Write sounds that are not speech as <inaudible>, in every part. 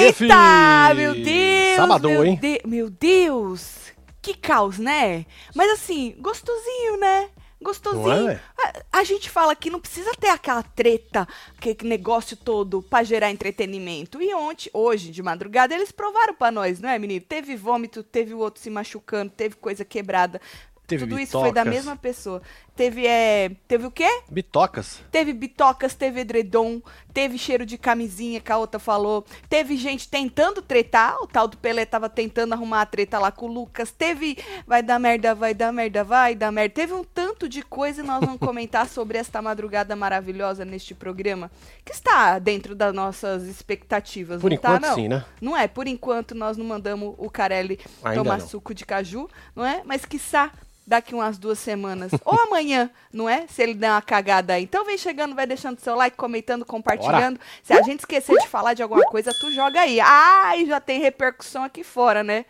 Eita, meu Deus! Sábado, meu hein? De- meu Deus! Que caos, né? Mas assim, gostosinho, né? Gostosinho. É? a, a gente fala que não precisa ter aquela treta, aquele negócio todo pra gerar entretenimento. E ontem, hoje, de madrugada, eles provaram pra nós, não é, menino? Teve vômito, teve o outro se machucando, teve coisa quebrada. Teve Tudo isso foi da bitocas. mesma pessoa. Teve, é... Teve o quê? Bitocas. Teve bitocas, teve edredom, teve cheiro de camisinha que a outra falou. Teve gente tentando tretar, o tal do Pelé tava tentando arrumar a treta lá com o Lucas. Teve vai dar merda, vai dar merda, vai dar merda. Teve um tanto de coisa e nós vamos comentar <laughs> sobre esta madrugada maravilhosa neste programa, que está dentro das nossas expectativas, Por não enquanto, tá, não? sim, né? Não é, por enquanto nós não mandamos o Carelli Ainda tomar não. suco de caju, não é? Mas quiçá daqui umas duas semanas, ou <laughs> amanhã, não é? Se ele der uma cagada aí. Então vem chegando, vai deixando seu like, comentando, compartilhando. Se a gente esquecer de falar de alguma coisa, tu joga aí. Ai, já tem repercussão aqui fora, né?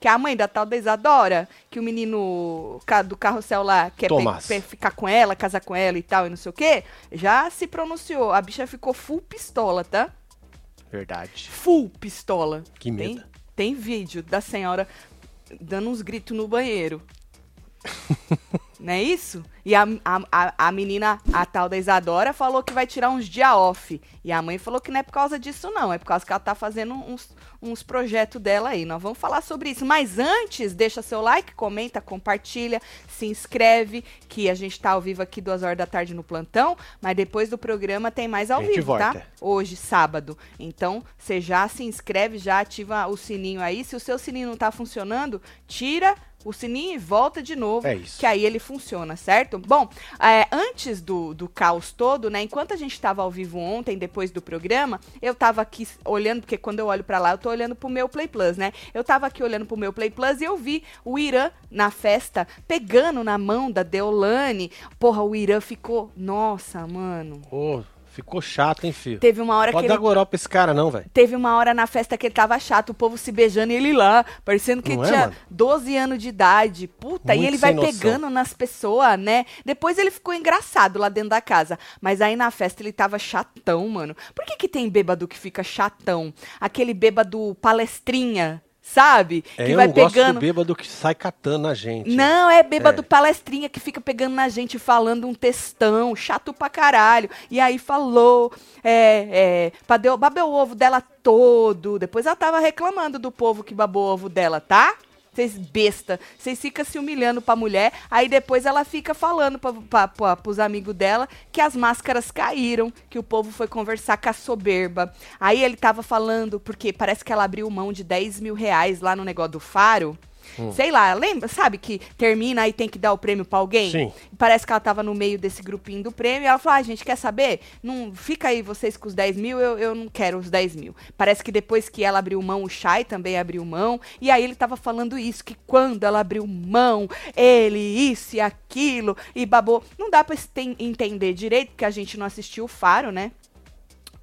Que a mãe da tal da Isadora, que o menino do carrossel lá quer pe- ficar com ela, casar com ela e tal, e não sei o quê, já se pronunciou. A bicha ficou full pistola, tá? Verdade. Full pistola. Que Tem, medo. tem vídeo da senhora dando uns gritos no banheiro. <laughs> Não é isso? E a, a, a, menina, a tal da Isadora, falou que vai tirar uns dia off. E a mãe falou que não é por causa disso, não. É por causa que ela tá fazendo uns, uns projetos dela aí. Nós vamos falar sobre isso. Mas antes, deixa seu like, comenta, compartilha, se inscreve, que a gente tá ao vivo aqui duas horas da tarde no plantão. Mas depois do programa tem mais ao vivo, tá? volta. Hoje, sábado. Então, você já se inscreve, já ativa o sininho aí. Se o seu sininho não tá funcionando, tira o sininho e volta de novo. É isso. Que aí ele funciona, certo? Bom, é, antes do, do caos todo, né? Enquanto a gente tava ao vivo ontem, depois do programa, eu tava aqui olhando, porque quando eu olho pra lá, eu tô olhando pro meu Play Plus, né? Eu tava aqui olhando pro meu Play Plus e eu vi o Irã na festa, pegando na mão da Deolane. Porra, o Irã ficou. Nossa, mano. Ô, ficou chato, hein, filho? Teve uma hora Pode que dar ele goró pra esse cara, não, velho. Teve uma hora na festa que ele tava chato, o povo se beijando e ele lá, parecendo que Não é, tinha mano? 12 anos de idade. Puta, e Muito ele vai noção. pegando nas pessoas, né? Depois ele ficou engraçado lá dentro da casa. Mas aí na festa ele tava chatão, mano. Por que que tem bêbado que fica chatão? Aquele bêbado palestrinha, sabe? É, que eu vai gosto pegando. do bêbado que sai catando a gente. Não, é bêbado É. palestrinha que fica pegando na gente falando um textão, chato pra caralho. E aí falou, é, é, babeu o ovo dela todo. Depois ela tava reclamando do povo que babou o ovo dela, tá? Vocês besta, vocês ficam se humilhando pra mulher, aí depois ela fica falando pra, pra, pra, pros amigos dela que as máscaras caíram, que o povo foi conversar com a soberba. Aí ele tava falando, porque parece que ela abriu mão de 10 mil reais lá no negócio do faro. Sei lá, lembra? Sabe que termina e tem que dar o prêmio pra alguém? Sim. Parece que ela tava no meio desse grupinho do prêmio e ela falou: ah, gente, quer saber? Não, fica aí vocês com os 10 mil, eu, eu não quero os 10 mil. Parece que depois que ela abriu mão, o Shai também abriu mão. E aí ele tava falando isso: que quando ela abriu mão, ele, isso e aquilo, e babou. Não dá pra entender direito, porque a gente não assistiu o Faro, né?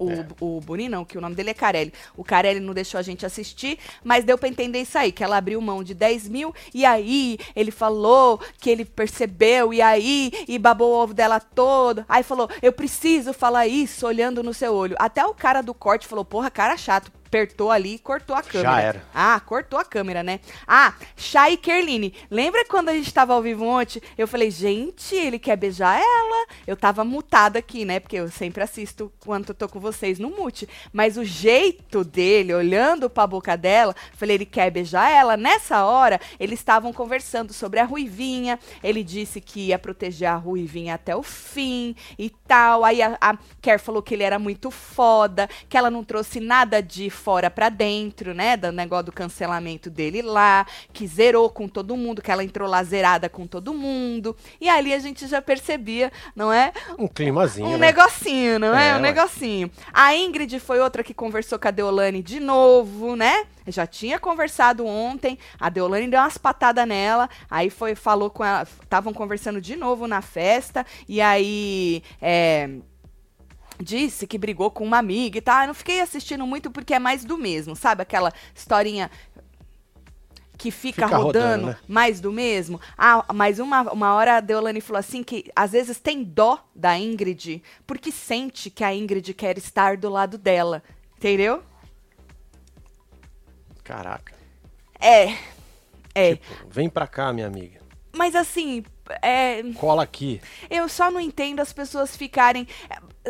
O, É. o Boni não, que o nome dele é Carelli. O Carelli não deixou a gente assistir, mas deu pra entender isso aí, que ela abriu mão de 10 mil, e aí ele falou que ele percebeu, e aí, e babou o ovo dela todo. Aí falou, eu preciso falar isso olhando no seu olho. Até o cara do corte falou, porra, cara chato. Apertou ali e cortou a câmera. era. Ah, cortou a câmera, né? Ah, Chay e Kerline. Lembra quando a gente tava ao vivo ontem? Eu falei, gente, ele quer beijar ela. Eu tava mutada aqui, né? Porque eu sempre assisto quando eu tô com vocês no mute. Mas o jeito dele, olhando pra boca dela, falei, ele quer beijar ela. Nessa hora, eles estavam conversando sobre a Ruivinha. Ele disse que ia proteger a Ruivinha até o fim e tal. Aí a, a Ker falou que ele era muito foda, que ela não trouxe nada de fora pra dentro, né? Do negócio do cancelamento dele lá, que zerou com todo mundo, que ela entrou lá zerada com todo mundo. E ali a gente já percebia, não é? Um climazinho, Um né? negocinho, não é? É, um negocinho. A Ingrid foi outra que conversou com a Deolane de novo, né? Já tinha conversado ontem. A Deolane deu umas patadas nela. Aí foi, falou com ela. Estavam conversando de novo na festa. E aí. É, disse que brigou com uma amiga e tal. Eu não fiquei assistindo muito porque é mais do mesmo, sabe? Aquela historinha que fica, fica rodando, rodando né? mais do mesmo. Ah, mas uma, uma hora a Deolane falou assim que às vezes tem dó da Ingrid porque sente que a Ingrid quer estar do lado dela. Entendeu? Caraca. É. É. Tipo, vem pra cá, minha amiga. Mas assim, é... Cola aqui. Eu só não entendo as pessoas ficarem,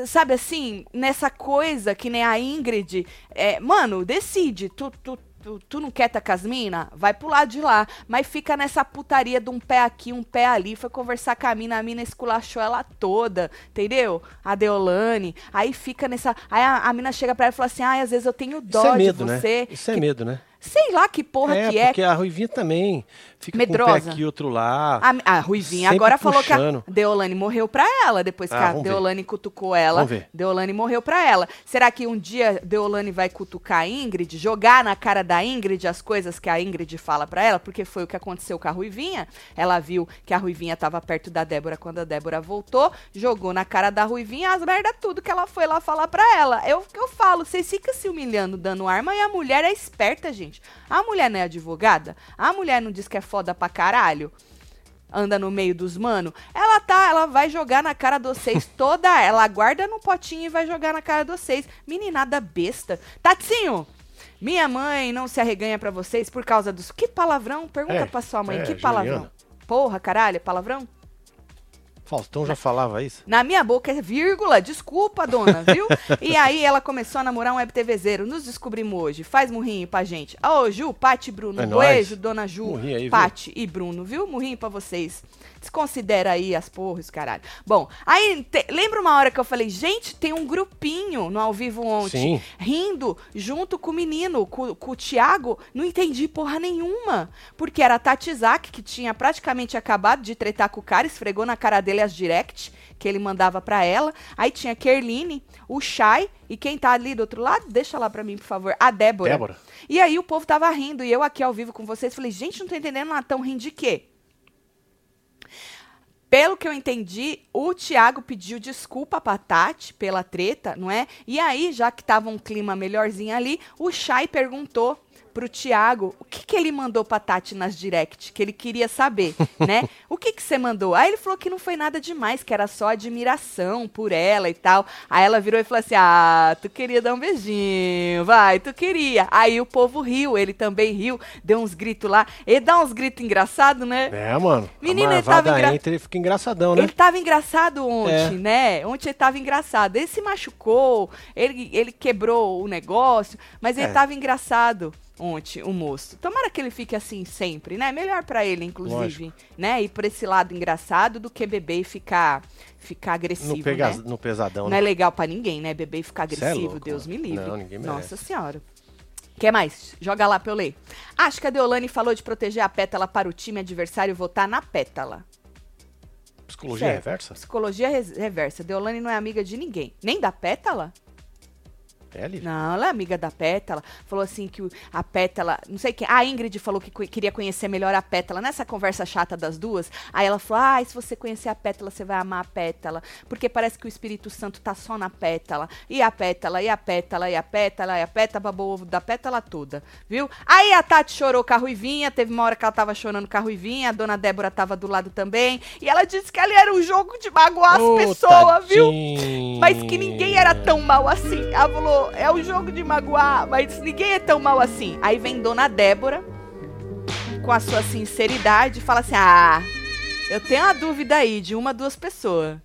sabe assim, nessa coisa que nem a Ingrid. É, mano, decide. Tu, tu, tu, tu não quer tá com as mina? Vai pro lado de lá. Mas fica nessa putaria de um pé aqui, um pé ali. Foi conversar com a mina, a mina esculachou ela toda, entendeu? A Deolane. Aí fica nessa. Aí a, a mina chega pra ela e fala assim: ah, às vezes eu tenho dó Isso é medo, de né? você. Né? Isso é que... medo, né? Sei lá que porra é, que é. Porque a Ruivinha também fica Medrosa. com um pé aqui, outro lá. A, a Ruivinha agora puxando. falou que a Deolane morreu pra ela, depois ah, que a Deolane ver. cutucou ela. Vamos ver. Deolane morreu pra ela. Será que um dia Deolane vai cutucar a Ingrid, jogar na cara da Ingrid as coisas que a Ingrid fala pra ela? Porque foi o que aconteceu com a Ruivinha. Ela viu que a Ruivinha tava perto da Débora quando a Débora voltou, jogou na cara da Ruivinha as merda tudo que ela foi lá falar pra ela. Eu, eu falo, vocês ficam se humilhando, dando arma, e a mulher é esperta, gente. A mulher não é advogada? A mulher não diz que é foda pra caralho? Anda no meio dos mano? Ela tá, ela vai jogar na cara de vocês <laughs> toda. Ela guarda no potinho e vai jogar na cara de vocês. Meninada besta. Tatinho! Minha mãe não se arreganha para vocês por causa dos. Que palavrão? Pergunta é, pra sua mãe. É, que palavrão? Juliana. Porra, caralho, é palavrão? Faustão já falava isso? Na minha boca é vírgula, desculpa, dona, viu? <laughs> e aí ela começou a namorar um web TVzeiro. Nos descobrimos hoje. Faz murrinho pra gente. Ô, Ju, Pati e Bruno. É um beijo, dona Ju, aí, Pati e Bruno, viu? Murrinho pra vocês. Desconsidera aí as porras, caralho. Bom, aí te, lembra uma hora que eu falei, gente, tem um grupinho no ao vivo ontem, Sim. rindo junto com o menino, com, com o Thiago. Não entendi porra nenhuma. Porque era a Tati Isaac, que tinha praticamente acabado de tretar com o cara, esfregou na cara dele as direct que ele mandava para ela. Aí tinha Kerline, o Shai e quem tá ali do outro lado, deixa lá para mim, por favor, a Débora. Débora. E aí o povo tava rindo e eu aqui ao vivo com vocês falei, gente, não tô entendendo nada, tão rindo de quê? Pelo que eu entendi, o Thiago pediu desculpa pra Tati pela treta, não é? E aí, já que tava um clima melhorzinho ali, o Chay perguntou pro Tiago o que, que ele mandou pra Tati nas direct, que ele queria saber, <laughs> né? O que que você mandou? Aí ele falou que não foi nada demais, que era só admiração por ela e tal. Aí ela virou e falou assim: Ah, tu queria dar um beijinho, vai, tu queria. Aí o povo riu, ele também riu, deu uns gritos lá. Ele dá uns gritos engraçados, né? É, mano. Menino, ele tava engra... entra, ele fica engraçadão, né? Ele tava engraçado ontem, é. né? Ontem ele tava engraçado. Ele se machucou, ele, ele quebrou o negócio, mas ele é. tava engraçado ontem, o moço. Tomara que ele fique assim sempre, né? Melhor para ele, inclusive, Lógico. né? Ir por esse lado engraçado do que beber e ficar ficar agressivo, no, pega, né? no pesadão, Não é né? é legal para ninguém, né? Beber e ficar é agressivo, é Deus me livre. Não, ninguém merece. Nossa senhora. Quer mais? Joga lá pra eu ler. Acho que a Deolane falou de proteger a pétala para o time adversário votar na pétala. Psicologia certo. reversa? Psicologia reversa. Deolane não é amiga de ninguém. Nem da pétala? É, Não, ela é amiga da Pétala. Falou assim que a Pétala. Não sei quem. A Ingrid falou que queria conhecer melhor a Pétala. Nessa conversa chata das duas. Aí ela falou: ah, se você conhecer a Pétala, você vai amar a Pétala. Porque parece que o Espírito Santo tá só na Pétala. E a Pétala, e a Pétala, e a Pétala, e a Pétala, babou o ovo da Pétala toda. Viu? Aí a Tati chorou com a Ruivinha. Teve uma hora que ela tava chorando com a Ruivinha. A dona Débora tava do lado também. E ela disse que ali era um jogo de magoar as oh, pessoas, viu? Mas que ninguém era tão mal assim. Ela falou é o jogo de magoar, mas ninguém é tão mal assim. Aí vem Dona Débora, com a sua sinceridade, fala assim: Ah, eu tenho uma dúvida aí de uma, duas pessoas.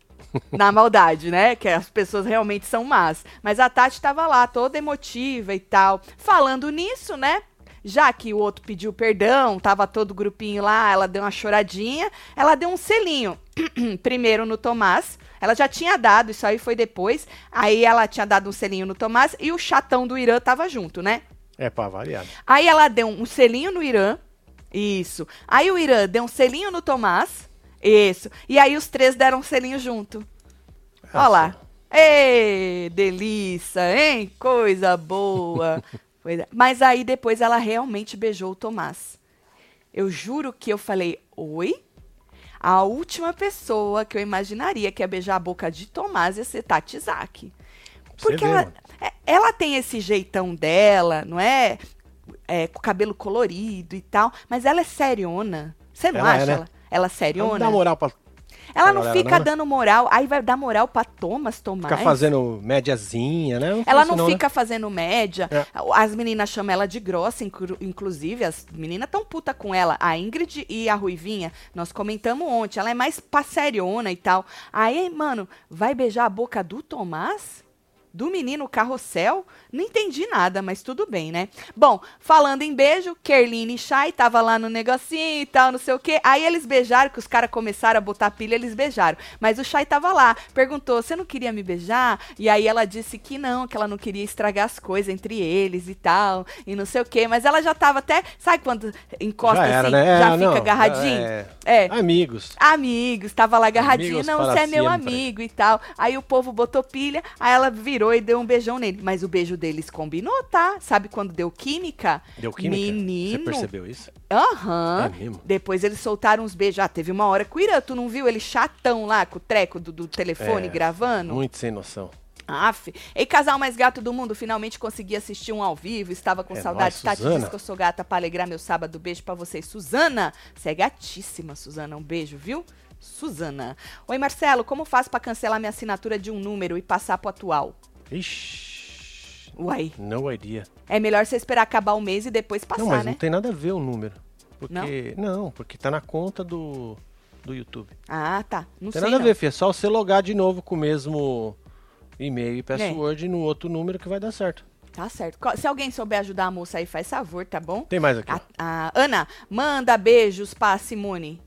<laughs> Na maldade, né? Que as pessoas realmente são más. Mas a Tati tava lá, toda emotiva e tal. Falando nisso, né? Já que o outro pediu perdão, tava todo o grupinho lá, ela deu uma choradinha, ela deu um selinho. <clears throat> Primeiro no Tomás, ela já tinha dado, isso aí foi depois. Aí ela tinha dado um selinho no Tomás e o chatão do Irã tava junto, né? É, pra variar. Aí ela deu um selinho no Irã. Isso. Aí o Irã deu um selinho no Tomás. Isso. E aí os três deram um selinho junto. Olha lá. Ê, delícia, hein? Coisa boa. <laughs> É. Mas aí depois ela realmente beijou o Tomás. Eu juro que eu falei, oi? A última pessoa que eu imaginaria que ia beijar a boca de Tomás ia ser Tati Zaki. Porque ela, é, ela tem esse jeitão dela, não é? é? Com cabelo colorido e tal, mas ela é seriona. Você não ela é, acha é, né? ela, ela seriona? Não dá moral pra ela não fica não, né? dando moral, aí vai dar moral pra Thomas Tomás. Fica fazendo médiazinha, né? Não ela não, não fica né? fazendo média. É. As meninas chamam ela de grossa, inclusive. As meninas tão puta com ela. A Ingrid e a Ruivinha, nós comentamos ontem. Ela é mais passeriona e tal. Aí, mano, vai beijar a boca do Tomás? do menino Carrossel, não entendi nada, mas tudo bem, né? Bom, falando em beijo, Kerline e Shai tava lá no negocinho e tal, não sei o quê. Aí eles beijaram, que os caras começaram a botar pilha, eles beijaram. Mas o Shai tava lá, perguntou: "Você não queria me beijar?" E aí ela disse que não, que ela não queria estragar as coisas entre eles e tal, e não sei o quê, mas ela já tava até, sabe quando encosta já era, assim, né? já é, fica não, agarradinho? É, é. Amigos. Amigos, tava lá agarradinho, Amigos não, você é meu amigo e tal. Aí o povo botou pilha, aí ela virou virou e deu um beijão nele. Mas o beijo deles combinou, tá? Sabe quando deu química? Deu química? Menino. Você percebeu isso? Aham. Uhum. É Depois eles soltaram uns beijos. Ah, teve uma hora com o Irã, tu não viu ele chatão lá com o treco do, do telefone é, gravando? Muito sem noção. Aff. Ei, casal mais gato do mundo, finalmente consegui assistir um ao vivo. Estava com é saudade. Tati diz que eu sou gata para alegrar meu sábado. Beijo para vocês. Suzana, você é gatíssima, Suzana. Um beijo, viu? Suzana. Oi, Marcelo, como faço para cancelar minha assinatura de um número e passar pro atual? Ixi. Uai. No idea. É melhor você esperar acabar o mês e depois passar, não, mas né? não tem nada a ver o número. Porque, não? não, porque tá na conta do, do YouTube. Ah, tá. Não tem sei, nada não. a ver, filho. É só você logar de novo com o mesmo e-mail e password é. no outro número que vai dar certo. Tá certo. Se alguém souber ajudar a moça aí, faz favor, tá bom? Tem mais aqui. A, a Ana, manda beijos pra Simone.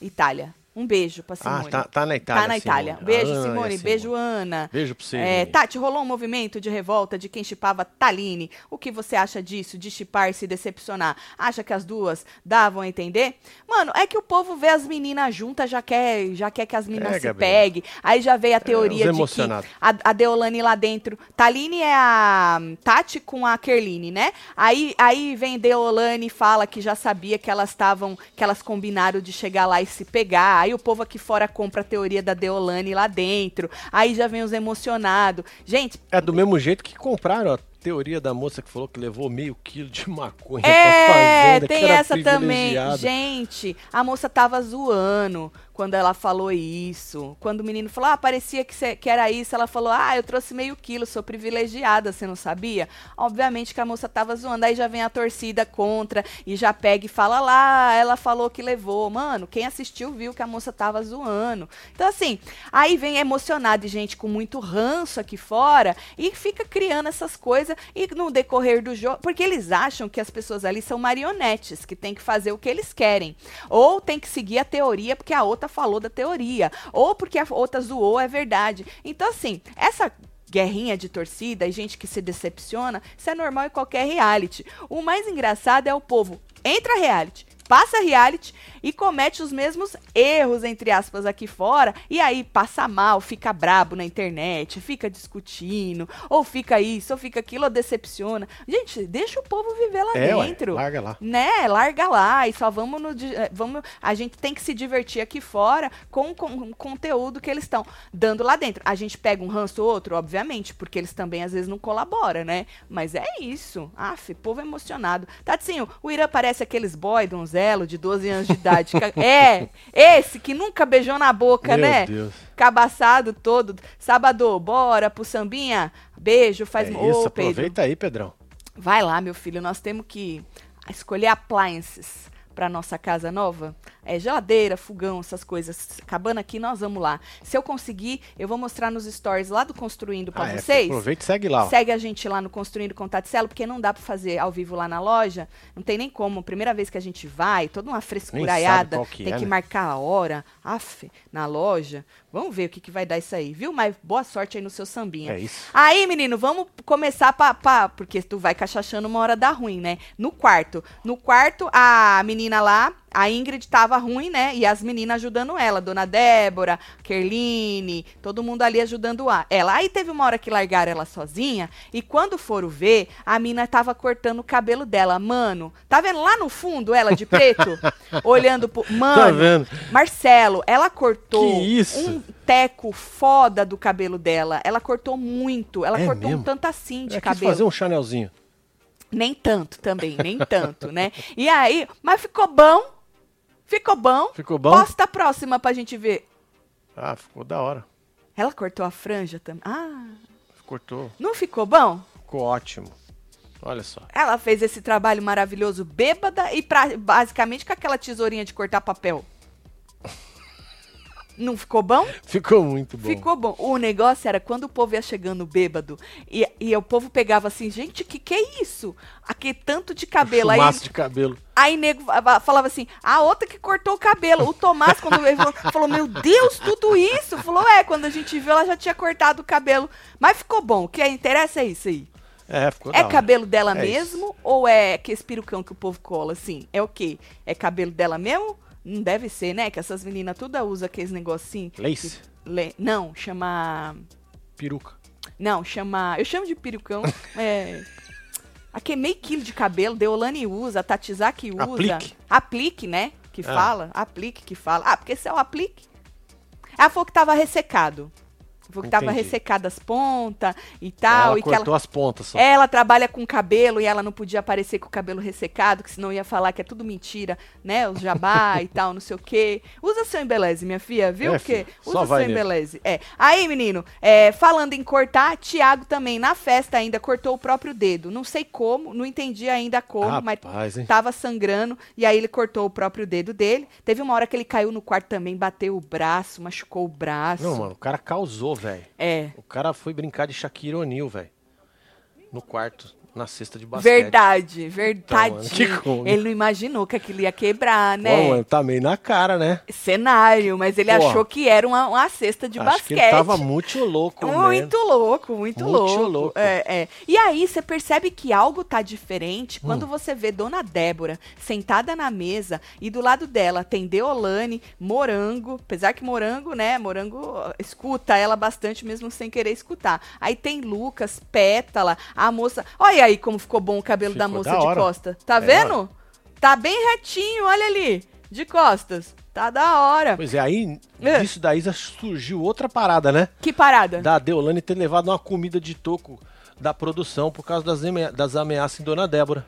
Itália. Um beijo pra Simone. Ah, tá, tá na Itália. Tá na Itália. Simone. Beijo, Simone. Simone. Beijo, Ana. Beijo pra você. É, Tati, rolou um movimento de revolta de quem chipava Taline. O que você acha disso, de chipar e se decepcionar? Acha que as duas davam a entender? Mano, é que o povo vê as meninas juntas, já quer, já quer que as meninas é, se peguem. Aí já veio a é, teoria é, de que a, a Deolane lá dentro. Taline é a Tati com a Kerline, né? Aí, aí vem Deolane e fala que já sabia que elas estavam, que elas combinaram de chegar lá e se pegar. Aí o povo aqui fora compra a teoria da Deolane lá dentro. Aí já vem os emocionados. Gente. É do mesmo jeito que compraram a teoria da moça que falou que levou meio quilo de <laughs> maconha é, pra fazenda. Tem essa também. Gente, a moça tava zoando quando ela falou isso. Quando o menino falou, ah, parecia que, cê, que era isso, ela falou, ah, eu trouxe meio quilo, sou privilegiada, você não sabia? Obviamente que a moça tava zoando, aí já vem a torcida contra e já pega e fala lá, ela falou que levou. Mano, quem assistiu viu que a moça tava zoando. Então, assim, aí vem emocionado e gente com muito ranço aqui fora e fica criando essas coisas e no decorrer do jogo, porque eles acham que as pessoas ali são marionetes, que tem que fazer o que eles querem. Ou tem que seguir a teoria porque a outra falou da teoria, ou porque a outra zoou, é verdade. Então, assim, essa guerrinha de torcida e gente que se decepciona, isso é normal em qualquer reality. O mais engraçado é o povo entra reality, passa reality e comete os mesmos erros, entre aspas, aqui fora, e aí passa mal, fica brabo na internet, fica discutindo, ou fica isso, ou fica aquilo, ou decepciona. Gente, deixa o povo viver lá é, dentro. Ué, larga lá. Né? Larga lá. E só vamos no. Eh, vamos, a gente tem que se divertir aqui fora com, com, com o conteúdo que eles estão dando lá dentro. A gente pega um ranço ou outro, obviamente, porque eles também às vezes não colaboram, né? Mas é isso. Aff, povo emocionado. Tatinho, o Irã parece aqueles boy donzelo de 12 anos de idade é, esse que nunca beijou na boca, Meu né? Deus. Cabaçado todo. Sábado, bora pro sambinha. Beijo, faz... É isso, Ô, aproveita aí, Pedrão. Vai lá, meu filho, nós temos que escolher appliances para nossa casa nova é, geladeira, fogão, essas coisas. Acabando aqui, nós vamos lá. Se eu conseguir, eu vou mostrar nos stories lá do Construindo para ah, vocês. É, aproveita e segue lá. Ó. Segue a gente lá no Construindo com Taticelo, porque não dá para fazer ao vivo lá na loja. Não tem nem como. Primeira vez que a gente vai, toda uma frescuraiada. Que tem é, que né? marcar a hora. Af, na loja. Vamos ver o que, que vai dar isso aí, viu? Mas boa sorte aí no seu sambinha. É isso. Aí, menino, vamos começar pra, pra porque tu vai cachachando uma hora da ruim, né? No quarto. No quarto, a menina meninas lá, a Ingrid tava ruim, né? E as meninas ajudando ela, Dona Débora, Kerline, todo mundo ali ajudando a- ela. Aí teve uma hora que largaram ela sozinha, e quando foram ver, a mina tava cortando o cabelo dela. Mano, tá vendo lá no fundo ela de preto? <laughs> olhando pro. Mano, Tá vendo? Marcelo, ela cortou um teco foda do cabelo dela. Ela cortou muito. Ela É cortou mesmo? um tanto assim de quis cabelo. fazer um chanelzinho. Nem tanto também, nem tanto, né? E aí, mas ficou bom. Ficou bom. Ficou bom? Posta a próxima pra gente ver. Ah, ficou da hora. Ela cortou a franja também. Ah, Cortou. não ficou bom? Ficou ótimo. Olha só. Ela fez esse trabalho maravilhoso bêbada e pra, basicamente com aquela tesourinha de cortar papel. Não ficou bom? Ficou muito bom. Ficou bom. O negócio era quando o povo ia chegando bêbado e, e o povo pegava assim, gente, que que é isso? Aqui tanto de cabelo. Aí, de cabelo. aí nego fa- fa- falava assim, a outra que cortou o cabelo. O Tomás, quando veio, falou, falou, meu Deus, tudo isso? Falou, é, quando a gente viu, ela já tinha cortado o cabelo. Mas ficou bom. O que interessa é isso aí. É, ficou É cabelo dela É mesmo ou é que esse perucão que o povo cola assim? É o quê? É cabelo dela mesmo? Não deve ser, né? Que essas meninas todas usam aqueles negocinhos. Lace. Le- Não, chama. Peruca. Não, chama. Eu chamo de perucão. <laughs> é. Aqui é meio quilo de cabelo, Deolane usa, Tatizaki usa. Aplique. Aplique, né? Que Ah. fala. Aplique que fala. Ah, porque esse é o aplique. Ela falou que tava ressecado. Falou que tava Entendi. ressecado as pontas e tal. ela e que ela, cortou as pontas só. ela trabalha com cabelo e ela não podia aparecer com o cabelo ressecado, que senão ia falar que é tudo mentira, né? Os jabá e <laughs> tal, não sei o quê. Usa seu embeleze, minha filha, viu? É, Porque filha, usa seu nele. embeleze. É. Aí, menino, é, falando em cortar, Tiago também na festa ainda cortou o próprio dedo. Não sei como, não entendi ainda como, mas Rapaz, hein? tava sangrando e aí ele cortou o próprio dedo dele. Teve uma hora que ele caiu no quarto também, bateu o braço, machucou o braço. Não, mano, o cara causou, velho. É. O cara foi brincar de Shaquille O'Neal, velho. No quarto, na cesta de basquete. Verdade, verdade. mano, que como? ele não imaginou que aquilo ia quebrar, Pô, né? mano, tá meio na cara, né? Cenário, mas ele Porra. achou que era uma, uma cesta de basquete. que ele tava muito louco, Muito né? louco, muito, Muito louco. louco. É, é. E aí você percebe que algo tá diferente quando Hum. você vê Dona Débora sentada na mesa e do lado dela tem Deolane, Morango, apesar que Morango, né, Morango ó, escuta ela bastante mesmo sem querer escutar. Aí tem Lucas, Pétala, a moça. Olha aí como ficou bom o cabelo da Ficou moça da de hora. costa. Tá É, vendo? Tá bem retinho, olha ali, de costas. Tá da hora. Pois é, aí É. daí já surgiu outra parada, né? Que parada. Da Deolane ter levado uma comida de toco da produção por causa das, amea- das ameaças em Dona Débora.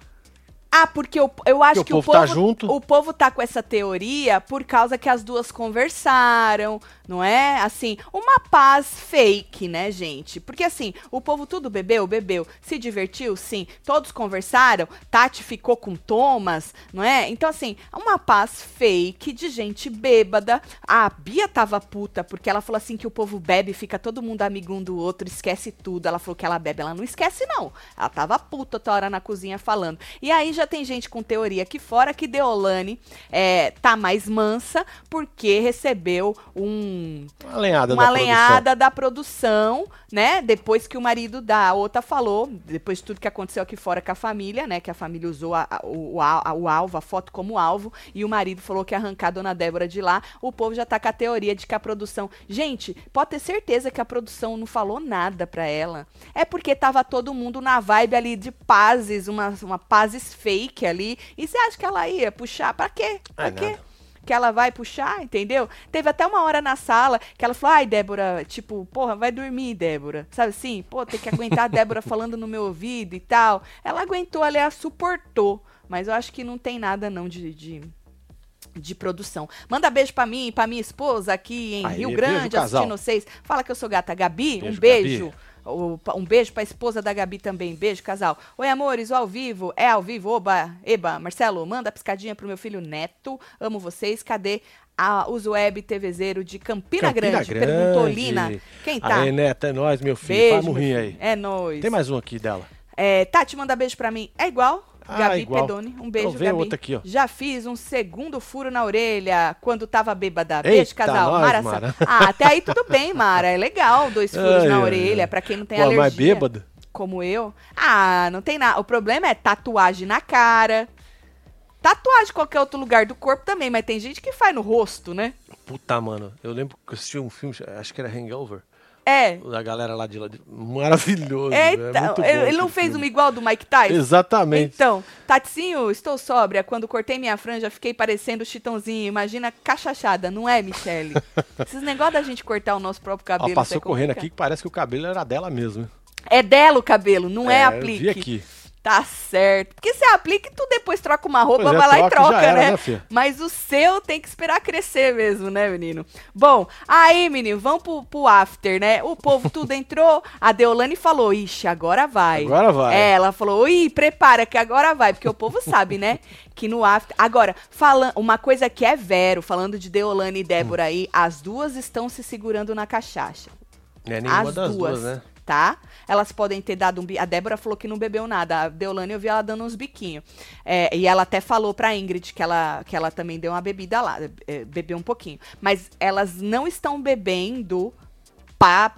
Ah, porque eu, eu acho o que o povo povo, tá junto. o povo tá com essa teoria por causa que as duas conversaram, não é? Assim, uma paz fake, né, gente? Porque assim, o povo tudo bebeu, bebeu, se divertiu, sim. Todos conversaram, Tati ficou com Thomas, não é? Então assim, uma paz fake de gente bêbada. A Bia tava puta porque ela falou assim que o povo bebe, fica todo mundo amigo um do outro, esquece tudo. Ela falou que ela bebe, ela não esquece não. Ela tava puta toda hora na cozinha falando. E aí já tem gente com teoria aqui fora que Deolane é, tá mais mansa porque recebeu um Uma lenhada uma da lenhada da produção, né? Depois que o marido da outra falou, depois de tudo que aconteceu aqui fora com a família, né? Que a família usou a- a- o, a- o alvo, a foto como alvo, e o marido falou que ia arrancar a dona Débora de lá. O povo já tá com a teoria de que a produção. Gente, pode ter certeza que a produção não falou nada pra ela. É porque tava todo mundo na vibe ali de pazes, uma, uma pazes fake ali. E você acha que ela ia puxar? Pra quê? Pra É quê? nada. Que ela vai puxar, entendeu? Teve até uma hora na sala que ela falou, ai, Débora, tipo, porra, vai dormir, Débora. Sabe assim? Pô, tem que aguentar a Débora falando no meu ouvido e tal. Ela aguentou, ela a suportou. Mas eu acho que não tem nada, não, de... de... de produção. Manda beijo pra mim, pra minha esposa aqui em Aê, Rio beijo, Grande, casal. assistindo vocês. Fala que eu sou gata. Gabi, um Beijo, beijo. Gabi. Um beijo pra esposa da Gabi também. Beijo, casal. Oi, amores, o ao vivo. É ao vivo. Oba, eba. Marcelo, manda piscadinha pro meu filho Neto. Amo vocês. Cadê a Uso Web TVzeiro de Campina, Grande? Perguntou Lina. Quem tá? Aí, Neto, é nóis, meu filho. beijo. Murrinho filho. aí. É nóis. Tem mais um aqui dela. É, Tati, manda beijo pra mim. É igual? Ah, Gabi igual. Pedoni. Um beijo, Gabi. outra aqui, ó. Já fiz um segundo furo na orelha quando tava bêbada. Eita, Beijo, casal. nós, Mara, Mara. Ah, até aí tudo bem, Mara. É legal, dois <laughs> furos Ai, na ai, orelha, pra quem não tem Pô, alergia. mas bêbada? Como eu. Ah, não tem nada. O problema é tatuagem na cara. Tatuagem em qualquer outro lugar do corpo também, mas tem gente que faz no rosto, né? Puta, mano. Eu lembro que eu assisti um filme, acho que era Hangover. É. Da galera lá de lá. de- Maravilhoso. É, é então, bom ele, não fez filme. uma igual do Mike Tyson? Exatamente. Então, Taticinho, estou sóbria. Quando cortei minha franja, fiquei parecendo chitãozinho. Imagina cachachada, não é, Michele? <laughs> Esses negócios da gente cortar o nosso próprio cabelo. passou isso é correndo aqui que parece que o cabelo era dela mesmo. É dela o cabelo, não é, eu aplique. vi aqui. Tá certo. Porque você aplica e tu depois troca uma roupa, Pois é, vai lá e troca e troca, era, né? né? Mas o seu tem que esperar crescer mesmo, né, menino? Bom, aí, menino, vamos pro, pro after, né? O povo tudo entrou, a Deolane falou, ixi, agora vai. Agora vai. É, ela falou, ih, prepara que agora vai, porque o povo sabe, né? Que no after... Agora, falando uma coisa que é vero, falando de Deolane e Débora aí, as duas estão se segurando na cachaça é nenhuma as das duas, duas, né? Tá? Elas podem ter dado um bi... A Débora falou que não bebeu nada. A Deolane eu vi ela dando uns biquinhos. É, e ela até falou pra Ingrid que ela, que ela também deu uma bebida lá, é, bebeu um pouquinho. Mas elas não estão bebendo pra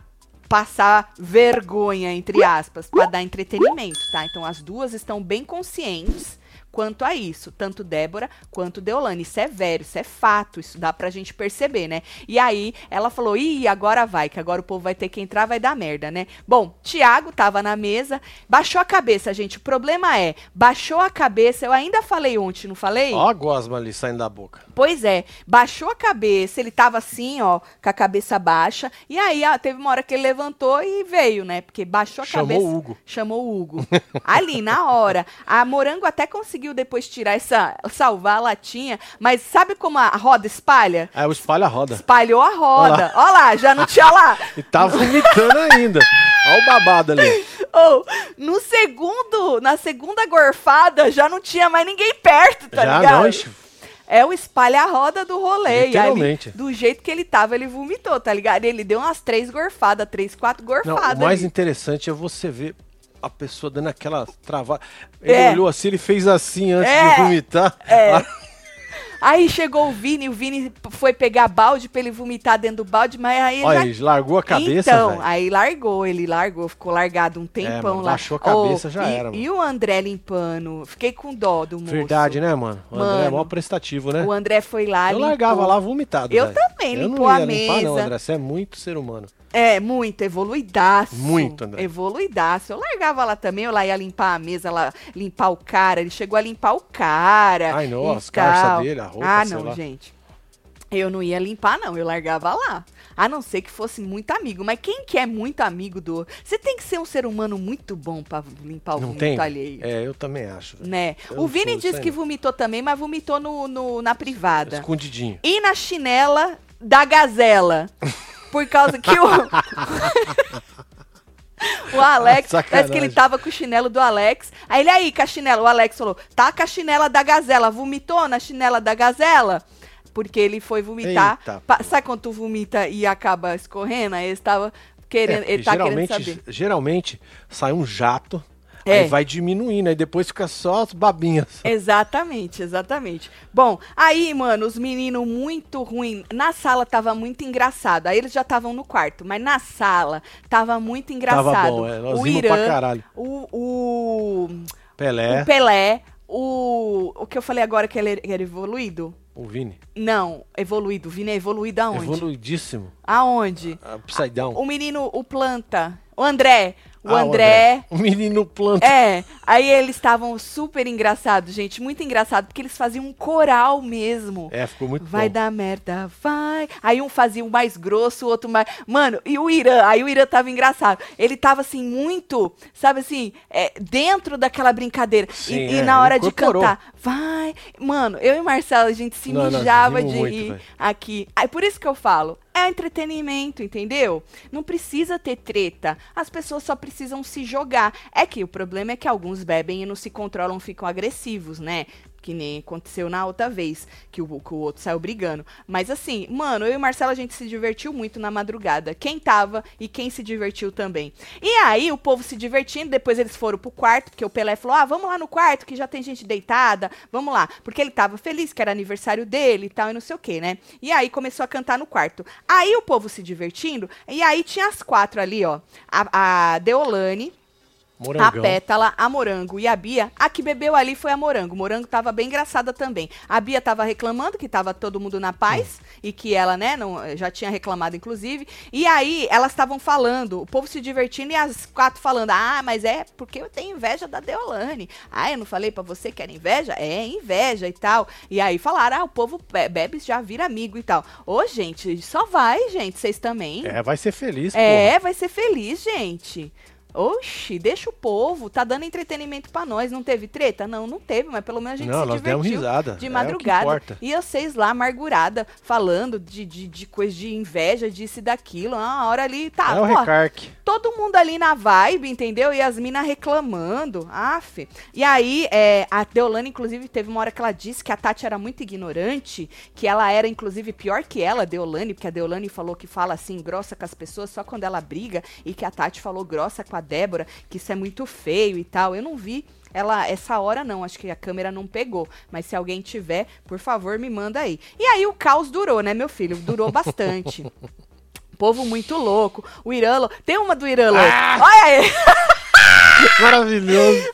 passar vergonha, entre aspas, pra dar entretenimento, tá? Então as duas estão bem conscientes quanto a isso, tanto Débora quanto Deolane. Isso é velho, isso é fato, isso dá pra gente perceber, né? E aí ela falou: ih, agora vai, que agora o povo vai ter que entrar, vai dar merda, né? Bom, Tiago tava na mesa, baixou a cabeça, gente. O problema é, baixou a cabeça, eu ainda falei ontem, não falei? Ó a gosma ali saindo da boca. Pois é, baixou a cabeça, ele tava assim, ó, com a cabeça baixa, e aí ó, teve uma hora que ele levantou e veio, né? Porque baixou a Chamou cabeça. o Hugo. Chamou o Hugo. Ali, na hora. A Morango até conseguiu depois tirar essa. salvar a latinha, mas sabe como a roda espalha? Aí o espalha roda. Espalhou a roda. Ó lá, já não tinha lá. <laughs> E tá vomitando ainda. Olha o babado ali. <laughs> Ou, no segundo, na segunda gorfada, já não tinha mais ninguém perto, tá Já ligado? não. É o espalha-roda do rolê. Literalmente. do jeito que ele tava, ele vomitou, tá ligado? Ele deu umas três gorfadas, três, quatro Não, gorfadas. o mais ali. interessante é você ver a pessoa dando aquela travada. Ele É. olhou assim, ele fez assim antes É. de vomitar. É. <laughs> Ah, Aí chegou o Vini, o Vini foi pegar balde pra ele vomitar dentro do balde, mas aí ele Olha, já ele largou a cabeça, então, velho. aí largou, ele largou, ficou largado um tempão mano, lá. baixou a cabeça, já e, era, mano. E o André limpando, fiquei com dó do moço. Verdade, né, mano? O André é Mano, mó prestativo, né? O André foi lá, Eu limpou. largava lá vomitado. Eu velho. também, Eu limpou não a ia limpar, não, mesa. André. Você é muito ser humano. É, muito, evoluidaço. Muito, André. Evoluidaço. Eu largava lá também, eu lá ia limpar a mesa, lá, limpar o cara. Ele chegou a limpar o cara. Ai, não, as tal. dele, a roupa, Ah, não, lá. gente. Eu não ia limpar, não. Eu largava lá. A não ser que fosse muito amigo. Mas quem que é muito amigo do... Você tem que ser um ser humano muito bom pra limpar o Não vômito tem? alheio. É, eu também acho. Né? Eu O Vini disse que vomitou também, mas vomitou no, no- na privada. Escondidinho. E na chinela da gazela. <laughs> Por causa que o. <laughs> o Alex, parece Sacanagem. que ele tava com o chinelo do Alex. Aí ele aí, com a chinela. O Alex falou: tá com a chinela da gazela. Vomitou na chinela da gazela? Porque ele foi vomitar. Eita, Pa- sabe quando tu vomita e acaba escorrendo? Aí ele estava querendo. É, ele tá querendo saber. geralmente sai um jato, É. aí vai diminuindo, aí depois fica só as babinhas. <laughs> Exatamente, exatamente. Bom, aí, mano, os meninos muito ruim. Na sala tava muito engraçado. Aí eles já estavam no quarto, mas na sala tava muito engraçado. Tava bom, é, nós o Irã, pra caralho. o, o, Pelé, o Pelé, o. O que eu falei agora que ele era evoluído? o Vini. Não, evoluído. Vini é evoluído aonde? Evoluidíssimo. Aonde? Upside down. O menino, o planta. O André. O Ah, André. O menino planta. É, aí eles estavam super engraçados, gente, muito engraçado, porque eles faziam um coral mesmo. É, ficou muito Vai bom. dar merda, vai. Aí um fazia o mais grosso, o outro mais. Mano, e o Irã? Aí o Irã tava engraçado. Ele tava assim, muito, sabe assim, é, dentro daquela brincadeira. E- Sim, e, é, na hora de cantar, vai. Mano, eu e Marcelo, a gente se Não, mijava rimos de rir velho. aqui. Aí por isso que eu falo. É entretenimento, entendeu? Não precisa ter treta. As pessoas só precisam se jogar. É que o problema é que alguns bebem e não se controlam, ficam agressivos, né? Que nem aconteceu na outra vez, que o, que o outro saiu brigando. Mas assim, mano, eu e o Marcelo, a gente se divertiu muito na madrugada. Quem tava e quem se divertiu também. E aí, o povo se divertindo, depois eles foram pro quarto, porque o Pelé falou: ah, vamos lá no quarto, que já tem gente deitada, vamos lá. Porque ele tava feliz, que era aniversário dele e tal, e não sei o quê, né? E aí começou a cantar no quarto. Aí o povo se divertindo, e aí tinha as quatro ali, ó. A, a Deolane, Morangão. A Pétala, a Morango e a Bia. A que bebeu ali foi a Morango. Morango tava bem engraçada também. A Bia tava reclamando que tava todo mundo na paz Hum. e que ela, né, não, já tinha reclamado, inclusive. E aí elas estavam falando, o povo se divertindo e as quatro falando: Ah, mas é porque eu tenho inveja da Deolane. Ah, eu não falei pra você que era inveja? É, inveja e tal. E aí falaram: Ah, o povo be- bebe já vira amigo e tal. Ô, gente, só vai, gente, vocês também. É, vai ser feliz, É, vai ser feliz, gente. Oxi, deixa o povo, tá dando entretenimento pra nós. Não teve treta? Não, não teve, mas pelo menos a gente Não, se nós demos divertiu risada. de É madrugada. importa. e vocês lá, amargurada, falando de, de, de coisa de inveja, disso e daquilo. Ah, a hora ali, tá, É o recarque. todo mundo ali na vibe, entendeu? E as minas reclamando. Aff. E aí, é, a Deolane, inclusive, teve uma hora que ela disse que a Tati era muito ignorante, que ela era, inclusive, pior que ela, Deolane, porque a Deolane falou que fala assim, grossa com as pessoas só quando ela briga, e que a Tati falou grossa com a Débora, que isso é muito feio e tal. Eu não vi. Ela, essa hora não, acho que a câmera não pegou. Mas se alguém tiver, por favor, me manda aí. E aí o caos durou, né, meu filho? Durou <laughs> bastante. Povo muito louco. O Irã. Tem uma do Irã louco. Olha aí. <laughs> Maravilhoso.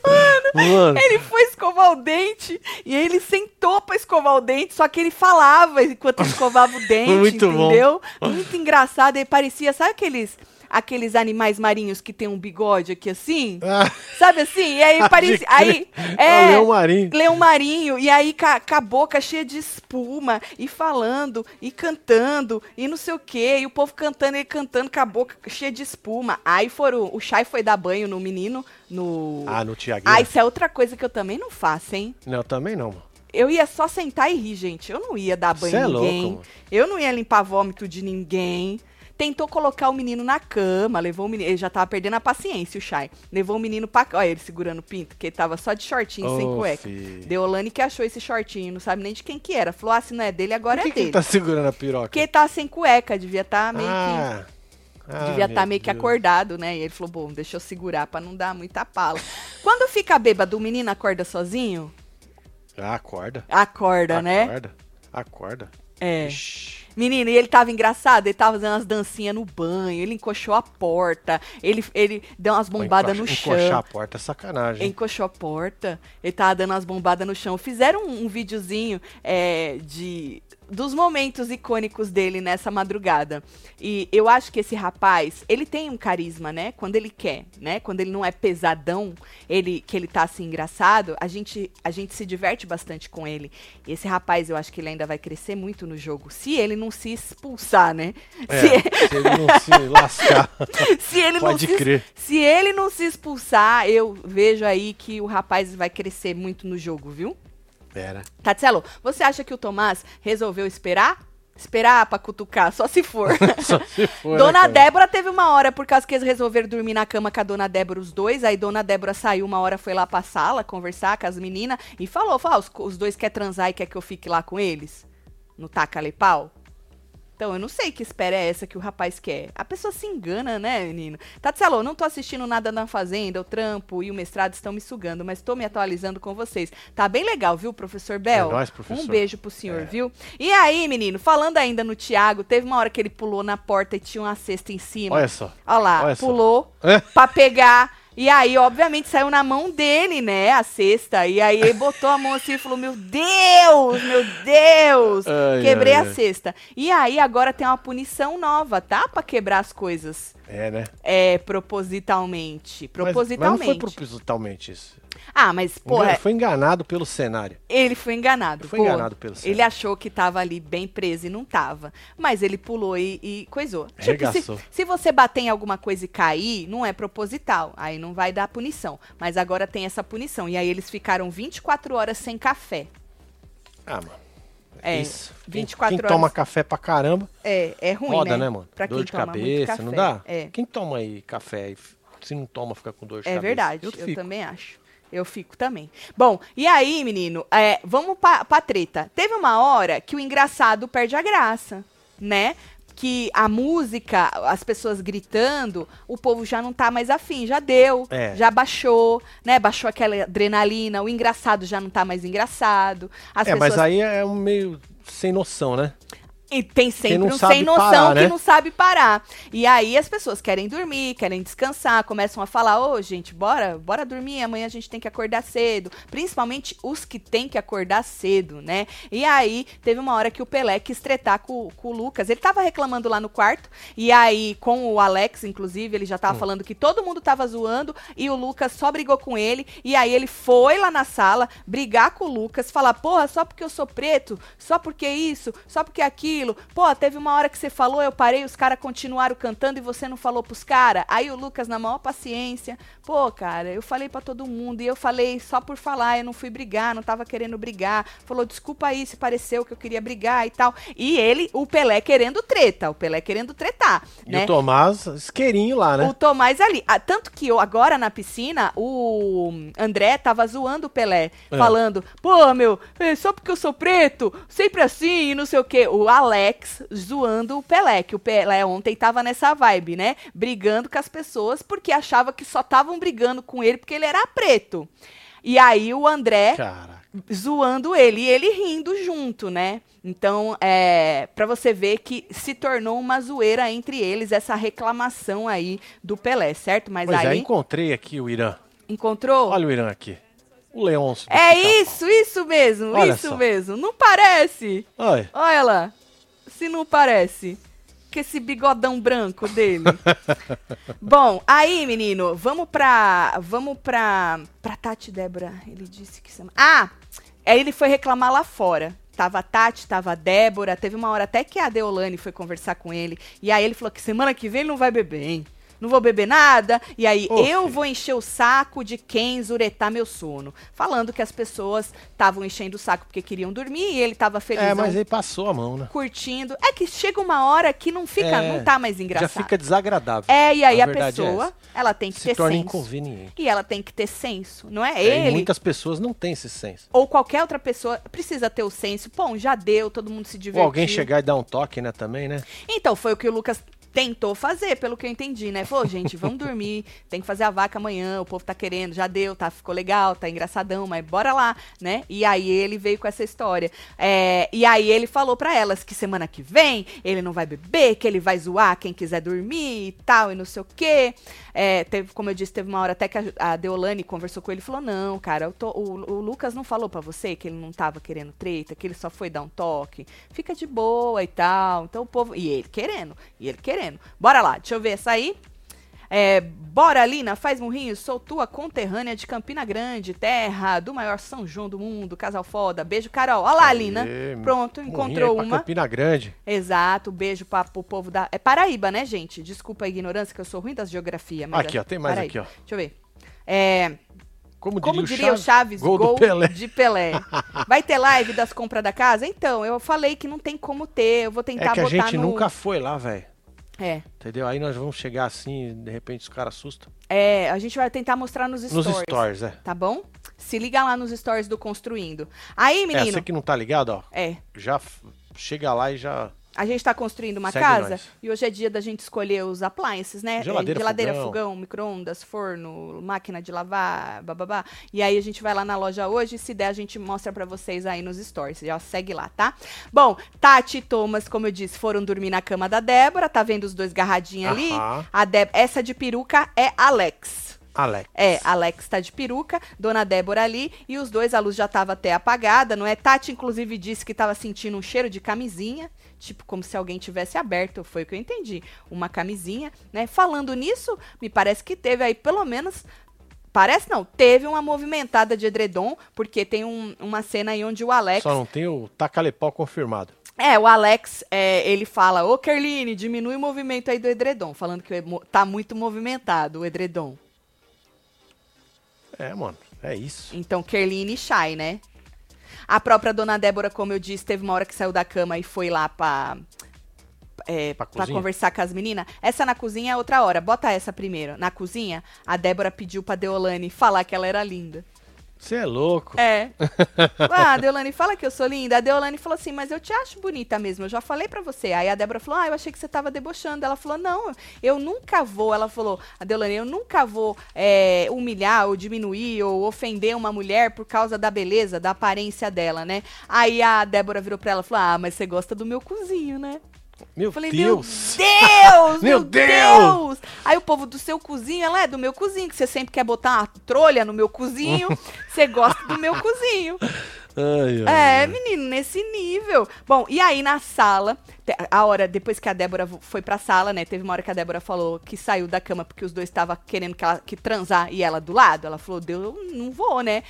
Mano. Ele foi escovar o dente e ele sentou pra escovar o dente, só que ele falava enquanto escovava o <laughs> dente, Muito bom. entendeu? Muito engraçado. Ele parecia, sabe aqueles, aqueles animais marinhos que tem um bigode aqui assim? Ah, Sabe assim? E aí <laughs> parecia. Aí, é é. o Leão Marinho. Leão Marinho, e aí ca- com a boca cheia de espuma, e falando, e cantando, e não sei o quê, e o povo cantando, ele cantando com a boca cheia de espuma. Aí foram, o Chay foi dar banho no menino, no... Ah, no Tiaguinho. Ah, isso é outra coisa que eu também não faço, hein? Não, também não. mano. Eu ia só sentar e rir, gente. Eu não ia dar banho Cê é em ninguém. louco, mano. eu não ia limpar vômito de ninguém. Tentou colocar o menino na cama, levou o menino. Ele já tava perdendo a paciência, o Chay. Levou o menino pra. Olha ele segurando o pinto, que ele tava só de shortinho, sem Ô, cueca. filho. Deolane que achou esse shortinho, não sabe nem de quem que era. Falou, ah, se não é dele, agora Por que, é que ele dele. tá segurando a piroca? Porque ele tava sem cueca, devia estar meio que. ah, ah, Devia estar meu meio que Deus. acordado, né? E ele falou, bom, deixa eu segurar pra não dar muita pala. Quando fica bêbado, o menino acorda sozinho? Ah, acorda. Acorda, né? Acorda. Acorda. É. Ixi. Menino, e ele tava engraçado, ele tava fazendo umas dancinhas no banho, ele encoxou a porta, ele, ele deu umas bombadas no Encoxa- Encoxar chão. a porta é sacanagem. Encoxou a porta, ele tava dando umas bombadas no chão. Fizeram um, um videozinho é, de dos momentos icônicos dele nessa madrugada. E eu acho que esse rapaz, ele tem um carisma, né? Quando ele quer, né? Quando ele não é pesadão, ele que ele tá assim engraçado, a gente a gente se diverte bastante com ele. E esse rapaz, eu acho que ele ainda vai crescer muito no jogo, se ele não se expulsar, né? É, Se- se ele não se lascar. <laughs> se ele não Pode se, crer. se ele não se expulsar, eu vejo aí que o rapaz vai crescer muito no jogo, viu? Pera. Tatselo, você acha que o Tomás resolveu esperar? Esperar pra cutucar, só se for. <laughs> Só se for, né, Dona cara? Débora teve uma hora, por causa que eles resolveram dormir na cama com a Dona Débora, os dois. Aí Dona Débora saiu uma hora, foi lá pra sala conversar com as meninas e falou: falou ah, os, os dois quer transar e quer que eu fique lá com eles? No taca-le-pau? Então, eu não sei que espera é essa que o rapaz quer. A pessoa se engana, né, menino? Tatselo, não tô assistindo nada na Fazenda, o trampo e o mestrado estão me sugando, mas tô me atualizando com vocês. Tá bem legal, viu, professor Bel? É nóis, professor. Um beijo pro senhor, É. viu? E aí, menino, falando ainda no Tiago, teve uma hora que ele pulou na porta e tinha uma cesta em cima. Olha só. Olha lá, olha só. pulou É. pra pegar. E aí, obviamente, saiu na mão dele, né, a cesta. E aí ele botou a mão assim e falou: Meu Deus, meu Deus! Ai, Quebrei ai, a ai. cesta. E aí, agora tem uma punição nova, tá? Pra quebrar as coisas. É, né? É, propositalmente. Mas- Propositalmente. Mas, não foi propositalmente isso. Ah, mas, porra, Ele foi enganado pelo cenário. ele foi enganado. Foi pô. enganado pelo cenário. Ele achou que tava ali bem preso e não tava. Mas ele pulou e, e coisou. Tipo, se, se você bater em alguma coisa e cair, não é proposital. Aí não vai dar punição. Mas agora tem essa punição. E aí eles ficaram 24 horas sem café. Ah, mano. É, isso. 24 Quem horas. toma café pra caramba, É, é ruim, roda, né? né, mano? Pra dor quem de cabeça, não dá? É. Quem toma aí café e se não toma, fica com dor de É cabeça? verdade, eu, fico. também acho. Eu fico também. Bom, e aí, menino, é, vamos pra, pra treta. Teve uma hora que o engraçado perde a graça, né? Que a música, as pessoas gritando, o povo já não tá mais afim, já deu, É. já baixou, né? Baixou aquela adrenalina, o engraçado já não tá mais engraçado. As É, mas pessoas aí é um meio sem noção, né? E tem sempre um sem noção parar, né? que não sabe parar. E aí as pessoas querem dormir, querem descansar, começam a falar: ô, oh, gente, bora, bora dormir, amanhã a gente tem que acordar cedo. Principalmente os que têm que acordar cedo, né? E aí teve uma hora que o Pelé quis tretar com, com o Lucas. Ele tava reclamando lá no quarto, e aí, com o Alex, inclusive, ele já tava hum. falando que todo mundo tava zoando e o Lucas só brigou com ele. E aí ele foi lá na sala brigar com o Lucas, falar: porra, só porque eu sou preto, só porque isso, só porque aquilo aquilo. Pô, teve uma hora que você falou, eu parei, os caras continuaram cantando e você não falou pros caras. Aí o Lucas, na maior paciência, pô, cara, eu falei para todo mundo e eu falei só por falar, eu não fui brigar, não tava querendo brigar. Falou, desculpa aí se pareceu que eu queria brigar e tal. E ele, o Pelé querendo treta, o Pelé querendo tretar. E né? o Tomás isqueirinho lá, né? O Tomás ali. Ah, tanto que eu, agora na piscina, o André tava zoando o Pelé, é. falando, pô, meu, é, só porque eu sou preto, sempre assim e não sei o quê. O Alex Alex zoando o Pelé, que o Pelé ontem tava nessa vibe, né? Brigando com as pessoas porque achava que só estavam brigando com ele porque ele era preto. E aí o André Caraca. zoando ele e ele rindo junto, né? Então, é, para você ver que se tornou uma zoeira entre eles essa reclamação aí do Pelé, certo? Mas pois é, aí é, encontrei aqui o Irã. Encontrou? Olha o Irã aqui. O Leôncio. É isso, isso mesmo, Olha isso só. mesmo. Não parece? Olha. Olha lá se não parece? Que esse bigodão branco dele. <laughs> Bom, aí, menino, vamos pra. Vamos pra. Pra Tati Débora. Ele disse que. Ah! Aí ele foi reclamar lá fora. Tava a Tati, tava a Débora. Teve uma hora até que a Deolane foi conversar com ele. E aí ele falou que semana que vem ele não vai beber, hein? Não vou beber nada, e aí eu vou encher o saco de quem zuretar meu sono. Falando que as pessoas estavam enchendo o saco porque queriam dormir e ele tava feliz. É, mas ele passou a mão, né? Curtindo. É que chega uma hora que não fica, é, não tá mais engraçado. Já fica desagradável. É, e aí a, a pessoa, é ela tem que Se ter torna senso. inconveniente. E ela tem que ter senso, não é, é ele? muitas pessoas não têm esse senso. Ou qualquer outra pessoa precisa ter o senso. Pô, já deu, todo mundo se divertiu. Ou alguém chegar e dar um toque, né, também, né? Então, foi o que o Lucas tentou fazer, pelo que eu entendi, né? Pô, gente, vamos <laughs> dormir, tem que fazer a vaca amanhã, o povo tá querendo, já deu, tá, ficou legal, tá engraçadão, mas bora lá, né? E aí ele veio com essa história. É, e aí ele falou para elas que semana que vem ele não vai beber, que ele vai zoar quem quiser dormir e tal, e não sei o quê. É, teve, como eu disse, teve uma hora até que a, a Deolane conversou com ele e falou: Não, cara, tô, o, o, Lucas não falou para você que ele não tava querendo treta, que ele só foi dar um toque. Fica de boa e tal. Então o povo. E ele querendo, e ele querendo. Bora lá, deixa eu ver essa aí. É, bora, Lina, faz murrinho, sou tua conterrânea de Campina Grande, terra do maior São João do mundo, casal foda. Beijo, Carol. Olha lá, Lina. Pronto, encontrou uma. Campina Grande. Exato, beijo para o povo da. É Paraíba, né, gente? Desculpa a ignorância, que eu sou ruim das geografia. Mas aqui, ó, tem mais Paraíba. aqui, ó. Deixa eu ver. É. Como diria, Como diria o Chaves, gol, gol Pelé. de Pelé. <laughs> Vai ter live das compras da casa? Então, eu falei que não tem como ter. Eu vou tentar é que botar a gente no... nunca foi lá, velho. É. Entendeu? Aí nós vamos chegar assim, de repente os caras assustam. É, a gente vai tentar mostrar nos stories. Nos stories, é. Tá bom? Se liga lá nos stories do Construindo. Aí, menino. É, você que não tá ligado, ó. É. Já chega lá e já a gente está construindo uma Segue casa nós. e hoje é dia da gente escolher os appliances, né? Geladeira, Geladeira fogão. fogão, micro-ondas, forno, máquina de lavar, bababá. E aí a gente vai lá na loja hoje, se der a gente mostra para vocês aí nos stories. Já segue lá, tá? Bom, Tati e Thomas, como eu disse, foram dormir na cama da Débora, tá vendo os dois garradinhos ali? Aham. A Deb essa de peruca é Alex. Alex. É, Alex tá de peruca, Dona Débora ali, e os dois, a luz já tava até apagada, não é? Tati, inclusive, disse que tava sentindo um cheiro de camisinha, tipo como se alguém tivesse aberto, foi o que eu entendi, uma camisinha, né? Falando nisso, me parece que teve aí pelo menos Parece não, teve uma movimentada de edredom, porque tem um- uma cena aí onde o Alex. Só não tem o tacalepau confirmado. É, o Alex, é, ele fala, ô Kerline, diminui o movimento aí do edredom, falando que mo- tá muito movimentado o edredom. É, mano, é isso. Então, Kerline e Shai, né? A própria dona Débora, como eu disse, teve uma hora que saiu da cama e foi lá pra, é, Pra pra conversar com as meninas. Essa na cozinha é outra hora. Bota essa primeiro. Na cozinha, a Débora pediu pra Deolane falar que ela era linda. Você é louco. É. Ah, a Deolane fala que eu sou linda. A Deolane falou assim, mas eu te acho bonita mesmo. Eu já falei pra você. Aí a Débora falou, ah, eu achei que você tava debochando. Ela falou, não, eu nunca vou. Ela falou, a Deolane, eu nunca vou é, humilhar ou diminuir ou ofender uma mulher por causa da beleza, da aparência dela, né? Aí a Débora virou pra ela e falou, ah, mas você gosta do meu cozinho, né? Meu Falei, Deus. meu Deus! <laughs> Meu Deus! Aí o povo do seu cozinho, ela é do meu cozinho, que você sempre quer botar uma trolha no meu cozinho, <laughs> você gosta do meu cozinho. Ai, ai, É, menino, nesse nível. Bom, e aí na sala, a hora, depois que a Débora foi pra sala, né? Teve uma hora que a Débora falou que saiu da cama porque os dois estavam querendo que, ela, que transar e ela do lado. Ela falou, Deus, eu não vou, né?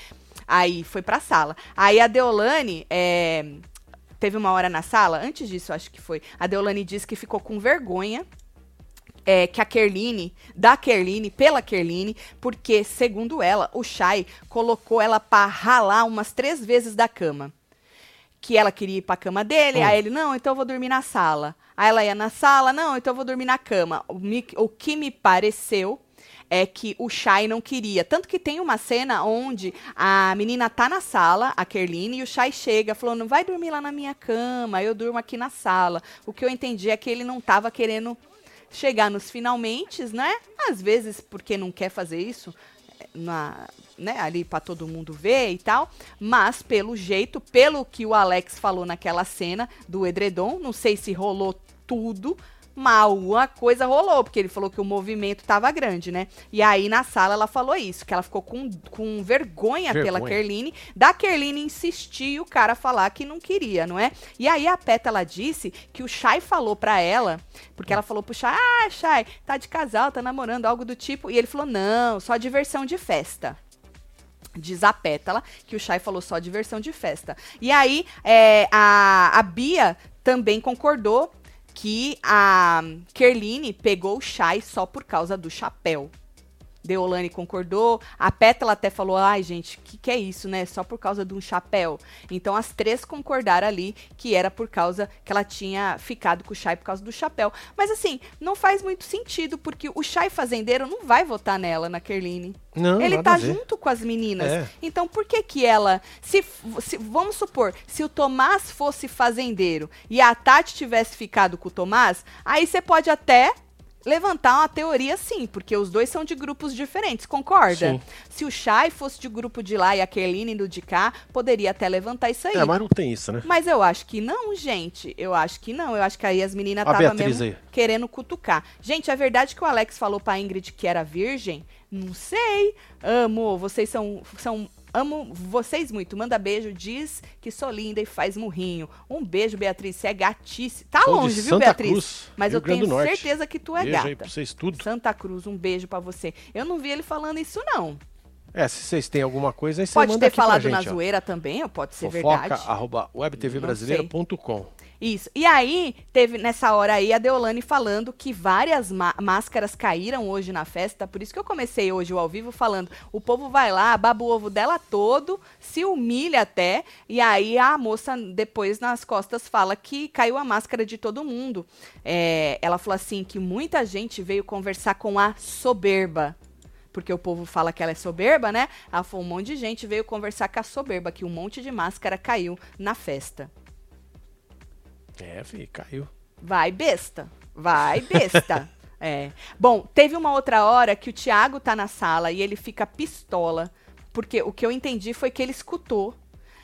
Aí foi pra sala. Aí a Deolane, é, teve uma hora na sala, antes disso, acho que foi. A Deolane disse que ficou com vergonha é, que a Kerline, da Kerline, pela Kerline, porque, segundo ela, o Shai colocou ela pra ralar umas três vezes da cama. Que ela queria ir pra cama dele, Hum. aí ele, não, então eu vou dormir na sala. Aí ela ia na sala, não, então eu vou dormir na cama. O, me- o que me pareceu é que o Shai não queria. Tanto que tem uma cena onde a menina tá na sala, a Kerline, e o Shai chega falando, vai dormir lá na minha cama, eu durmo aqui na sala. O que eu entendi é que ele não tava querendo chegar nos finalmente, né? Às vezes porque não quer fazer isso, eh, na, né, ali para todo mundo ver e tal, mas pelo jeito, pelo que o Alex falou naquela cena do edredom, não sei se rolou tudo, mas alguma coisa rolou, porque ele falou que o movimento tava grande, né? E aí na sala ela falou isso, que ela ficou com, com vergonha, pela Vergonha. Kerline, da Kerline insistir e o cara falar que não queria, não é? E aí a Pétala disse que o Shai falou pra ela, porque ela falou pro Shai, ah, Shai, tá de casal, tá namorando, algo do tipo, e ele falou, não, só diversão de festa. Diz a Pétala que o Shai falou só diversão de festa. E aí, é, a, a Bia também concordou que a Kerline pegou o Shai só por causa do chapéu. Deolane concordou. A Pétala até falou: ai, gente, o que, que é isso, né? Só por causa de um chapéu. Então as três concordaram ali que era por causa que ela tinha ficado com o Chay por causa do chapéu. Mas assim, não faz muito sentido, porque o Chay fazendeiro não vai votar nela, na Kerline. Não, Ele tá junto com as meninas. É. Então por que que ela. Se, se- vamos supor, se o Tomás fosse fazendeiro e a Tati tivesse ficado com o Tomás, aí você pode até levantar uma teoria sim, porque os dois são de grupos diferentes, concorda? Sim. Se o Chay fosse de grupo de lá e a Kerline do de cá, poderia até levantar isso aí. É, mas não tem isso, né? Mas eu acho que não, gente. Eu acho que não. Eu acho que aí as meninas A estavam mesmo aí. querendo cutucar. Gente, é verdade que o Alex falou pra Ingrid que era virgem? Não sei. Amo, vocês são. são Amo vocês muito. Manda beijo, diz que sou linda e faz murrinho. Um beijo, Beatriz. Você é gatice. Tá Sou de longe, viu, Santa Beatriz? Cruz, Mas Rio eu Grande tenho certeza que tu é Beijo aí gata. pra vocês tudo. Santa Cruz, um beijo pra você. Eu não vi ele falando isso, não. É, se vocês têm alguma coisa, aí você Pode manda ter falado gente, na ó. zoeira também, ou pode ser Fofoca, verdade. arroba webtvbrasileira.com. Isso. E aí, teve nessa hora aí a Deolane falando que várias má- máscaras caíram hoje na festa. Por isso que eu comecei hoje o ao vivo falando: o povo vai lá, baba o ovo dela todo, se humilha até. E aí a moça, depois nas costas, fala que caiu a máscara de todo mundo. É, ela falou assim: que muita gente veio conversar com a soberba. Porque o povo fala que ela é soberba, né? Ela falou: um monte de gente veio conversar com a soberba, que um monte de máscara caiu na festa. É, fi, caiu. Vai besta. Vai besta. <laughs> é. Bom, teve uma outra hora que o Thiago tá na sala e ele fica pistola. Porque o que eu entendi foi que ele escutou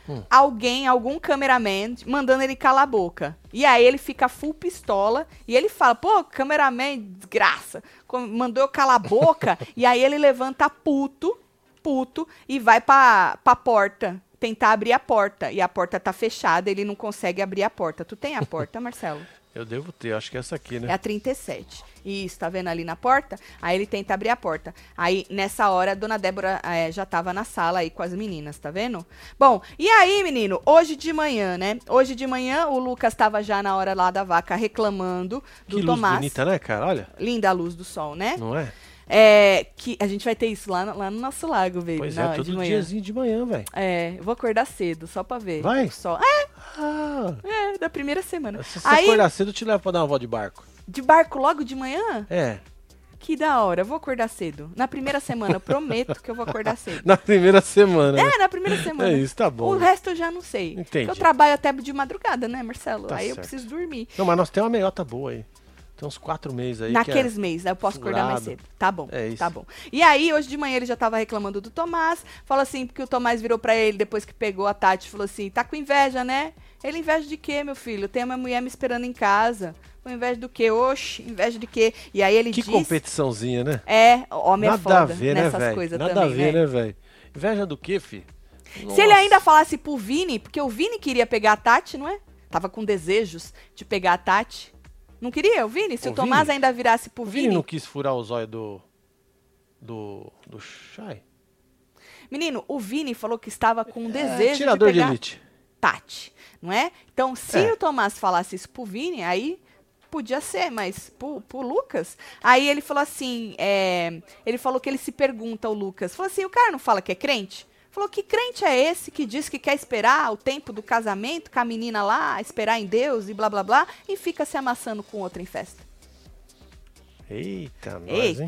Hum. alguém, algum cameraman, mandando ele calar a boca. E aí ele fica full pistola e ele fala: pô, cameraman, desgraça, mandou eu calar a boca. <laughs> e aí ele levanta puto, puto, e vai pra, pra porta. Tentar abrir a porta. E a porta tá fechada, ele não consegue abrir a porta. Tu tem a porta, Marcelo? <laughs> Eu devo ter, acho que é essa aqui, né? É a 37. Isso, tá vendo ali na porta? Aí ele tenta abrir a porta. Aí, nessa hora, a dona Débora eh, já tava na sala aí com as meninas, tá vendo? Bom, e aí, menino, hoje de manhã, né? Hoje de manhã, o Lucas tava já na hora lá da vaca reclamando do que luz Tomás. bonita, né, cara? Olha, Linda a luz do sol, né? não é? É, que a gente vai ter isso lá, no- lá no nosso lago, baby. Pois é, hora de todo manhã. diazinho de manhã, velho. É, eu vou acordar cedo, só pra ver. Vai? sol. É, Ah, é, da primeira semana. se você Aí, acordar cedo, eu te levo pra dar uma volta de barco. de barco logo de manhã? É. Que da hora, eu vou acordar cedo. Na primeira semana, eu prometo que eu vou acordar cedo. <laughs> Na primeira semana. né? É, na primeira semana. É isso, tá bom. O resto eu já não sei. Entendi. Eu trabalho até de madrugada, né, Marcelo? Tá aí eu certo. preciso dormir. Não, mas nós temos uma meiota boa aí. Tem uns quatro meses aí. que é- Naqueles meses, aí eu posso acordar mais cedo. Tá bom, É isso. tá bom. E aí, hoje de manhã ele já tava reclamando do Tomás. Falou assim, porque o Tomás virou pra ele depois que pegou a Tati. Falou assim, tá com inveja, né? Ele, inveja de quê, meu filho? Tem uma mulher me esperando em casa. Com inveja do quê? Oxe, inveja de quê? E aí ele Que disse... competiçãozinha, né? É, homem Nada é foda a ver, né, nessas velho? coisas Nada também, a ver, né? né, velho? Inveja do quê, fi? Se ele ainda falasse pro Vini, porque o Vini queria pegar a Tati, não é? Tava com desejos de pegar a Tati. Não queria, o Vini? Se o, O Tomás Vini? ainda virasse pro O Vini. Vini não quis furar o zóio do. Do. Do Shai? Menino, o Vini falou que estava com um É, desejo tirador de de pegar elite. Tati, não é? Então, se É. o Tomás falasse isso pro Vini, aí podia ser, mas pro, pro Lucas, aí ele falou assim, é, ele falou que ele se pergunta, o Lucas, falou assim, o cara não fala que é crente? Falou, que crente é esse que diz que quer esperar o tempo do casamento com a menina lá, esperar em Deus e blá blá blá, e fica se amassando com outra em festa? Eita, nós, hein?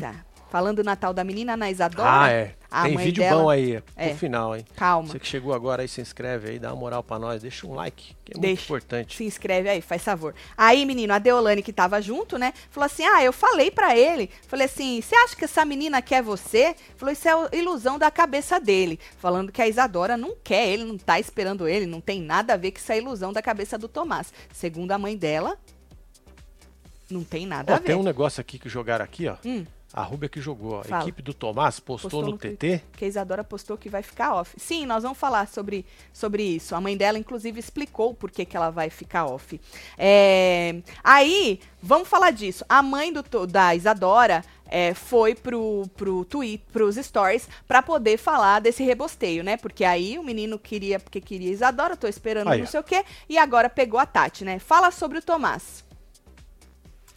Falando o Natal da menina, Ana Isadora, Ah, é. Tem vídeo dela- bom aí, É. no final, hein? calma. Você que chegou agora aí, se inscreve aí, dá uma moral pra nós, deixa um like, que é muito Deixa. importante. Se inscreve aí, faz favor. Aí, menino, a Deolane que tava junto, né? Falou assim: Ah, eu falei pra ele. Falei assim: Você acha que essa menina quer você? Falou: Isso é ilusão da cabeça dele. Falando que a Isadora não quer ele, não tá esperando ele, não tem nada a ver com isso é ilusão da cabeça do Tomás. Segundo a mãe dela, não tem nada a ver. tem um negócio aqui que jogaram aqui, ó. Hum. A Rúbia que jogou. A Fala. equipe do Tomás postou, Postou no, no TT. que a Isadora postou que vai ficar off. Sim, nós vamos falar sobre, sobre isso. A mãe dela, inclusive, explicou por que, que ela vai ficar off. É, Aí, vamos falar disso. A mãe do, da Isadora é, foi pro, pro tweet, pros stories, pra poder falar desse rebosteio, né? Porque aí o menino queria, porque queria Isadora, tô esperando Aí, não sei o quê, e agora pegou a Tati, né? Fala sobre o Tomás.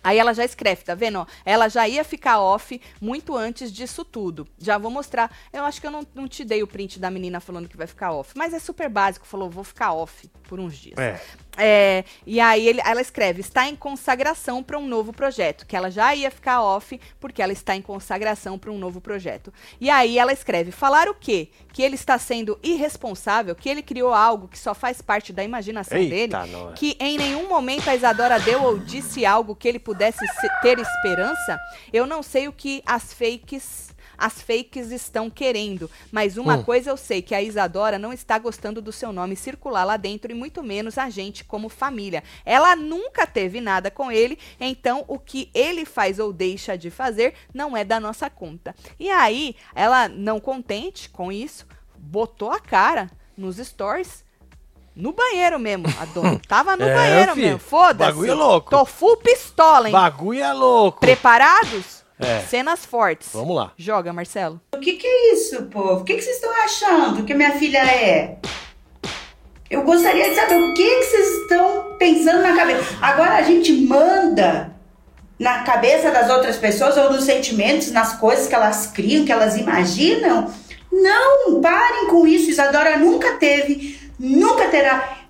Aí ela já escreve, tá vendo? Ela já ia ficar off muito antes disso tudo. Já vou mostrar. Eu acho que eu não, não te dei o print da menina falando que vai ficar off. Mas é super básico. Falou, vou ficar off por uns dias. É. É, e aí ele- ela escreve, está em consagração para um novo projeto, que ela já ia ficar off porque ela está em consagração para um novo projeto. E aí ela escreve, falar o quê? Que ele está sendo irresponsável, que ele criou algo que só faz parte da imaginação dele, Eita, nós. que em nenhum momento a Isadora deu ou disse algo que ele pudesse se- ter esperança. Eu não sei o que as fakes as fakes estão querendo, mas uma Hum. coisa eu sei que a Isadora não está gostando do seu nome circular lá dentro e muito menos a gente como família. Ela nunca teve nada com ele, então o que ele faz ou deixa de fazer não é da nossa conta. E aí, ela não contente com isso, botou a cara nos stories no banheiro mesmo, a dona. <laughs> Tava no É, banheiro filho, mesmo. Foda-se. bagulho é louco. Tô full pistola, hein? Bagulho é louco. Preparados? É. Cenas fortes. Vamos lá. Joga, Marcelo. O que, que é isso, povo? O que, que vocês estão achando que minha filha é? Eu gostaria de saber o que, que vocês estão pensando na cabeça. Agora a gente manda na cabeça das outras pessoas ou nos sentimentos, nas coisas que elas criam, que elas imaginam. Não, parem com isso. Isadora nunca teve, nunca terá.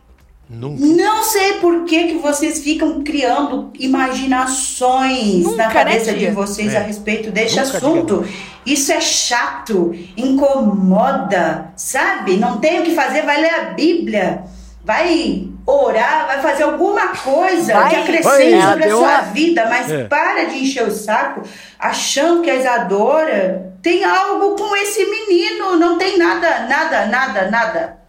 Nunca. Não sei por que, que vocês ficam criando imaginações Nunca, na né, cabeça de tia? vocês É. a respeito deste Nunca assunto. Isso é chato, incomoda, sabe? Não tem o que fazer, vai ler a Bíblia, vai orar, vai fazer alguma coisa Vai. que Vai. acrescente Ela sobre a sua uma- vida, mas É. para de encher o saco achando que a Isadora tem algo com esse menino. Não tem nada, nada, nada, nada.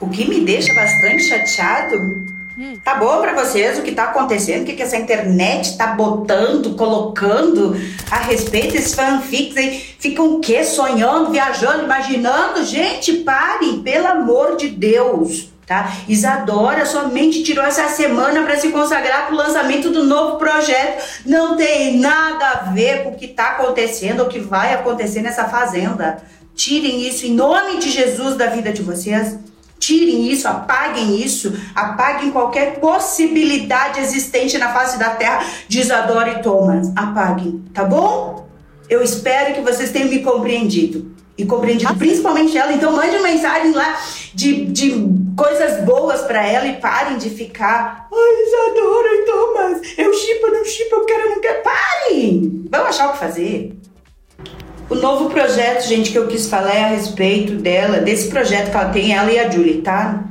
O que me deixa bastante chateado. Tá bom pra vocês o que tá acontecendo? O que, que essa internet tá botando, colocando a respeito desses fanfics aí? Ficam o quê? Sonhando, viajando, imaginando? Gente, parem, pelo amor de Deus, tá? Isadora somente tirou essa semana para se consagrar pro lançamento do novo projeto. Não tem nada a ver com o que tá acontecendo ou o que vai acontecer nessa fazenda. Tirem isso em nome de Jesus da vida de vocês. Tirem isso, apaguem isso, apaguem qualquer possibilidade existente na face da terra de Isadora e Thomas. Apaguem, tá bom? Eu espero que vocês tenham me compreendido. E compreendido principalmente ela. Então mande mensagem lá de, de coisas boas pra ela e parem de ficar. Ai, Isadora, então, mas eu chipo, não chipo, eu quero, não quero. Parem! Vamos achar o que fazer. O novo projeto, gente, que eu quis falar é a respeito dela, desse projeto que ela tem, ela e a Julie, tá?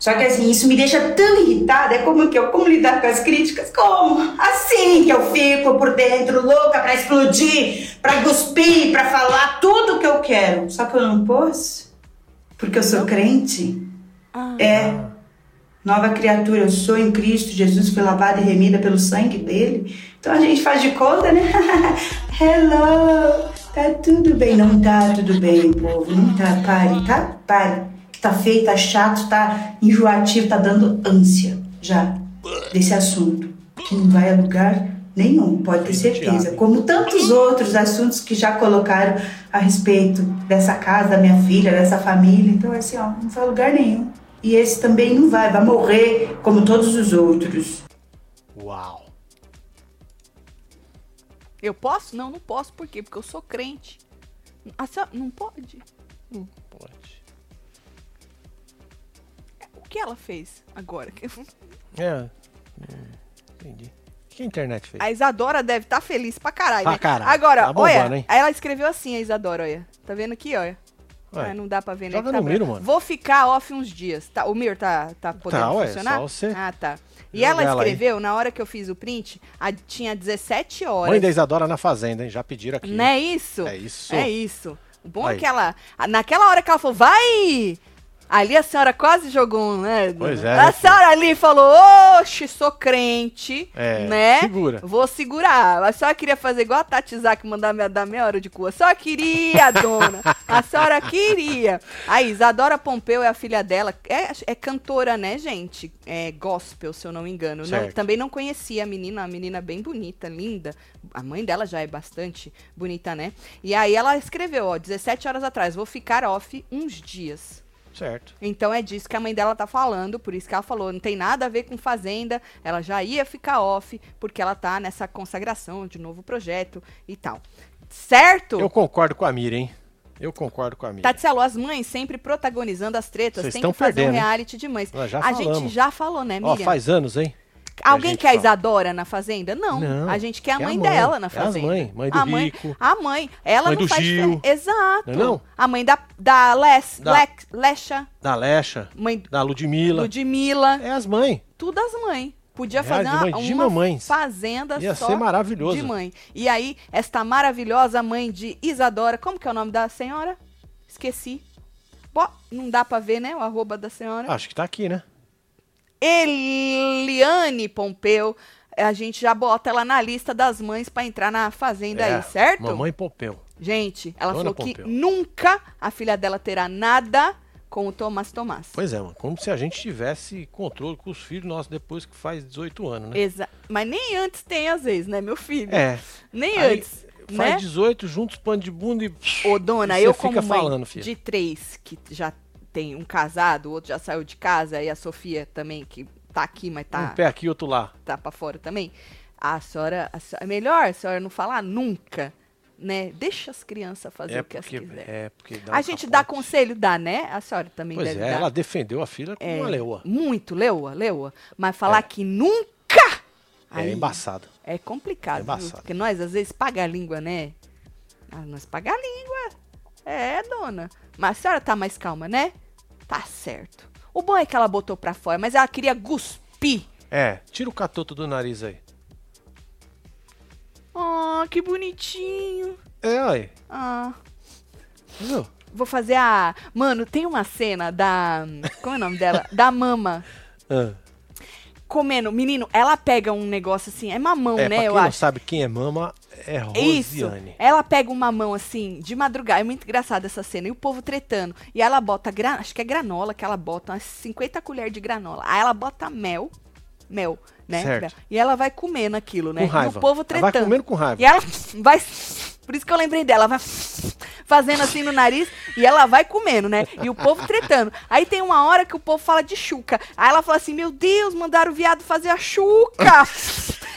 Só que assim, isso me deixa tão irritada. É como que eu como lidar com as críticas? Como? Assim que eu fico por dentro, louca pra explodir, pra cuspir, pra falar tudo que eu quero. Só que eu não posso. Porque eu sou crente. Ah. É. Nova criatura, eu sou em Cristo, Jesus foi lavada e remida pelo sangue dele. Então a gente faz de conta, né? <laughs> Hello! Tá tudo bem. Não tá tudo bem, povo. Não tá. Pare, tá? Pare tá feio, tá chato, tá enjoativo, tá dando ânsia já desse assunto, que não vai a lugar nenhum, pode ter certeza. Como tantos outros assuntos que já colocaram a respeito dessa casa, da minha filha, dessa família. Então, assim, ó, não vai a lugar nenhum. E esse também não vai, vai morrer como todos os outros. Uau. Eu posso? Não, não posso. Por quê? Porque eu sou crente. Ah, só- não pode? Pode. O que ela fez agora? <laughs> É. hum, Entendi. O que a internet fez? A Isadora deve estar feliz pra caralho. Pra né? caralho. Agora, Tá bombando, olha, hein? ela escreveu assim, a Isadora, olha. Tá vendo aqui, olha. Ah, não dá pra ver, né? joga tá no. Miro, mano. Vou ficar off uns dias. Tá, o Mir tá, tá podendo Tá, ué, funcionar? só você Ah, tá. E ela aí. escreveu, na hora que eu fiz o print, a- tinha 17 horas. Mãe da Isadora na fazenda, hein? Já pediram aqui. Não é isso? É isso. É isso. O bom é Aí. que ela. Naquela hora que ela falou, vai! Ali a senhora quase jogou um, né? Pois é, A né, senhora ali falou, oxe, sou crente, É, né? segura. Vou segurar. A senhora queria fazer igual a Tati Zaki, mandar me dar meia hora de cu. A senhora queria, <laughs> dona. A senhora queria. A Isadora Pompeu é a filha dela. É, é cantora, né, gente? É gospel, se eu não me engano. Não- Certo. também não conhecia a menina, uma menina bem bonita, linda. A mãe dela já é bastante bonita, né? E aí ela escreveu, ó, 17 horas atrás, vou ficar off uns dias. Certo. Então é disso que a mãe dela tá falando, por isso que ela falou, não tem nada a ver com fazenda, ela já ia ficar off, porque ela tá nessa consagração de novo projeto e tal. Certo? Eu concordo com a Mira, hein? Eu concordo com a Mira. Tatselo, as mães sempre protagonizando as tretas, Vocês tem que fazer um perdendo, hein? reality de mães. A gente falamos. já falou, né, Ó, Miriam? faz anos, hein? Alguém quer a. Isadora na fazenda? Não. Não, A gente quer a quer a mãe, mãe. dela na É fazenda. mãe, mãe do a rico. A mãe. Ela Mãe não do faz Gil. Exato. Não é não? A mãe da, da Les, Da- Lex- Lecha, Da Lecha, mãe da Ludmilla. Ludmilla. É as mães. Tudo as mães. Podia É, fazer de uma, mãe de uma mamães. fazenda Ia só ser maravilhoso. de mãe. E aí, esta maravilhosa mãe de Isadora, como que é o nome da senhora? Esqueci. Bo- não dá pra ver, né, o arroba da senhora. Acho que tá aqui, né? Eliane Pompeu. A gente já bota ela na lista das mães pra entrar na fazenda É, aí, certo? Mamãe Pompeu. Gente, ela Dona falou que Pompeu. nunca a filha dela terá nada com o Tomás Tomás. Pois é, mano. Como se a gente tivesse controle com os filhos nossos depois que faz 18 anos, né? Exa Mas nem antes tem, às vezes, né, meu filho? É. Nem Aí, antes. Faz né? 18, juntos pano de bunda e. Ô, dona, e eu como fica mãe falando, de três, que já tem um casado, o outro já saiu de casa, e a Sofia também, que tá aqui, mas tá, Um pé aqui, outro lá. tá pra fora também. A senhora, a senhora- é melhor a senhora não falar nunca, né? Deixa as crianças fazer É o que elas porque, quiserem. é porque dá a gente dá capote. conselho, dá, né? A senhora também Pois deve é, dar. ela defendeu a filha com É, uma leoa. Muito, leoa, leoa. Mas falar É. que nunca... É aí embaçado. É complicado, É viu? embaçado. Porque nós, às vezes, paga a língua, né? Ah, nós paga a língua. É, dona. Mas a senhora tá mais calma, né? Tá certo. O bom é que ela botou pra fora, mas ela queria cuspir. É, tira o catoto do nariz aí. Ah, que bonitinho. É, aí. Ah, Viu? vou fazer a... Mano, tem uma cena da... Como é o nome dela? Da mama. <laughs> Ah. Comendo. Menino, ela pega um negócio assim, é mamão, É, né? pra Eu quem não acho. sabe quem é mama, é Isso. Rosiane. Ela pega uma mão assim, de madrugada. É muito engraçada essa cena. E o povo tretando. E ela bota, gra- acho que é granola, que ela bota umas 50 colheres de granola. Aí ela bota mel. Mel, né? Certo. E ela vai comendo aquilo, né? Com raiva. E o povo Ela tretando. Vai comendo com raiva. E ela <laughs> vai. <laughs> Por isso que eu lembrei dela. Vai <laughs> fazendo assim no nariz e ela vai comendo, né? E o povo tretando. Aí tem uma hora que o povo fala de chuca. Aí ela fala assim: Meu Deus, mandaram o viado fazer a chuca.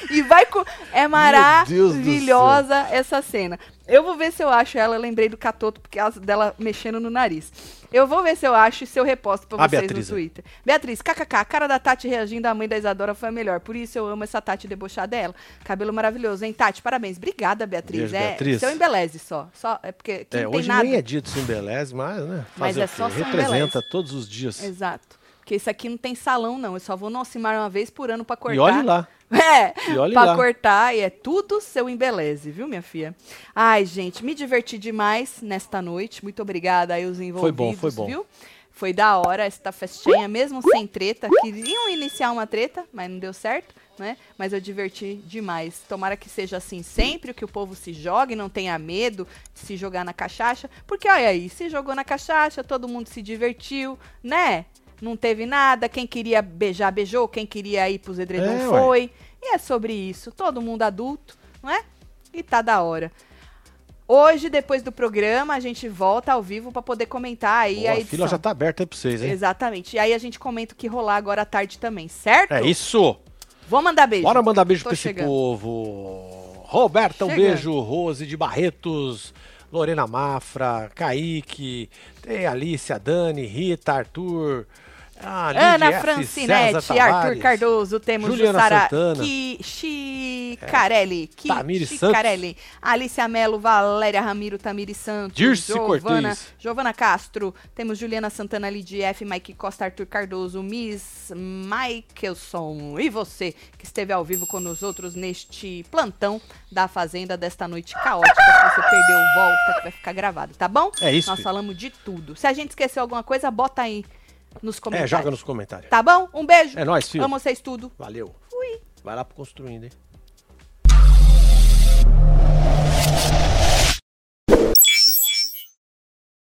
E vai com. É maravilhosa essa cena. Eu vou ver se eu acho ela, eu lembrei do Catoto, porque ela, dela mexendo no nariz. Eu vou ver se eu acho e se eu reposto pra A vocês Beatriz, no Twitter. Beatriz, kkk, a cara da Tati reagindo à mãe da Isadora foi a melhor. Por isso eu amo essa Tati debochada dela. Cabelo maravilhoso, hein, Tati? Parabéns. Obrigada, Beatriz. Beijo, é Beatriz. seu embeleze só. só é porque É, hoje nada. nem é dia do Simbeleze, mas, né? Mas é só Representa todos os dias. Exato. Porque isso aqui não tem salão, não. Eu só vou no Alcimar uma vez por ano pra cortar. E olhe lá. <laughs> É, pra lá. cortar e é tudo seu embeleze, viu, minha filha? Ai, gente, me diverti demais nesta noite. Muito obrigada aí os envolvidos, Foi bom, foi bom. viu? Foi da hora esta festinha, mesmo sem treta. Queriam iniciar uma treta, mas não deu certo, né? Mas eu diverti demais. Tomara que seja assim sempre, que o povo se jogue, não tenha medo de se jogar na cachaça. Porque olha aí, se jogou na cachaça, todo mundo se divertiu, né? Não teve nada. Quem queria beijar, beijou. Quem queria ir pros edredom É, ué. foi. E é sobre isso. Todo mundo adulto, não é? E tá da hora. Hoje, depois do programa, a gente volta ao vivo pra poder comentar aí Boa, a a edição. fila já tá aberta aí pra vocês, hein? Exatamente. E aí a gente comenta o que rolar agora à tarde também, certo? É isso! Vou mandar beijo. Bora mandar beijo Tô pra esse chegando. povo. Roberta, um Chegando. beijo. Rose de Barretos, Lorena Mafra, Kaique, tem Alice, a Dani, Rita, Arthur, a Ana F. Francinete, Arthur Cardoso, temos Juliana Jussara Santana. Ki, Chicarelli, Ki, Tamires Chicarelli, Alicia Melo, Valéria Ramiro, Tamiri Santos, Dirce Giovana, Cortez. Giovana Castro, temos Juliana Santana, Lidia F, Mike Costa, Arthur Cardoso, Miss Michaelson e você que esteve ao vivo com os outros neste plantão da Fazenda desta noite caótica. Se você perdeu, volta que vai ficar gravado, tá bom? É isso, Nós filho. falamos de tudo. Se a gente esqueceu alguma coisa, bota aí nos É, comentários. joga nos comentários. Tá bom? Um beijo. É nóis, filho. Amo vocês tudo. Valeu. Fui. Vai lá pro construindo, hein?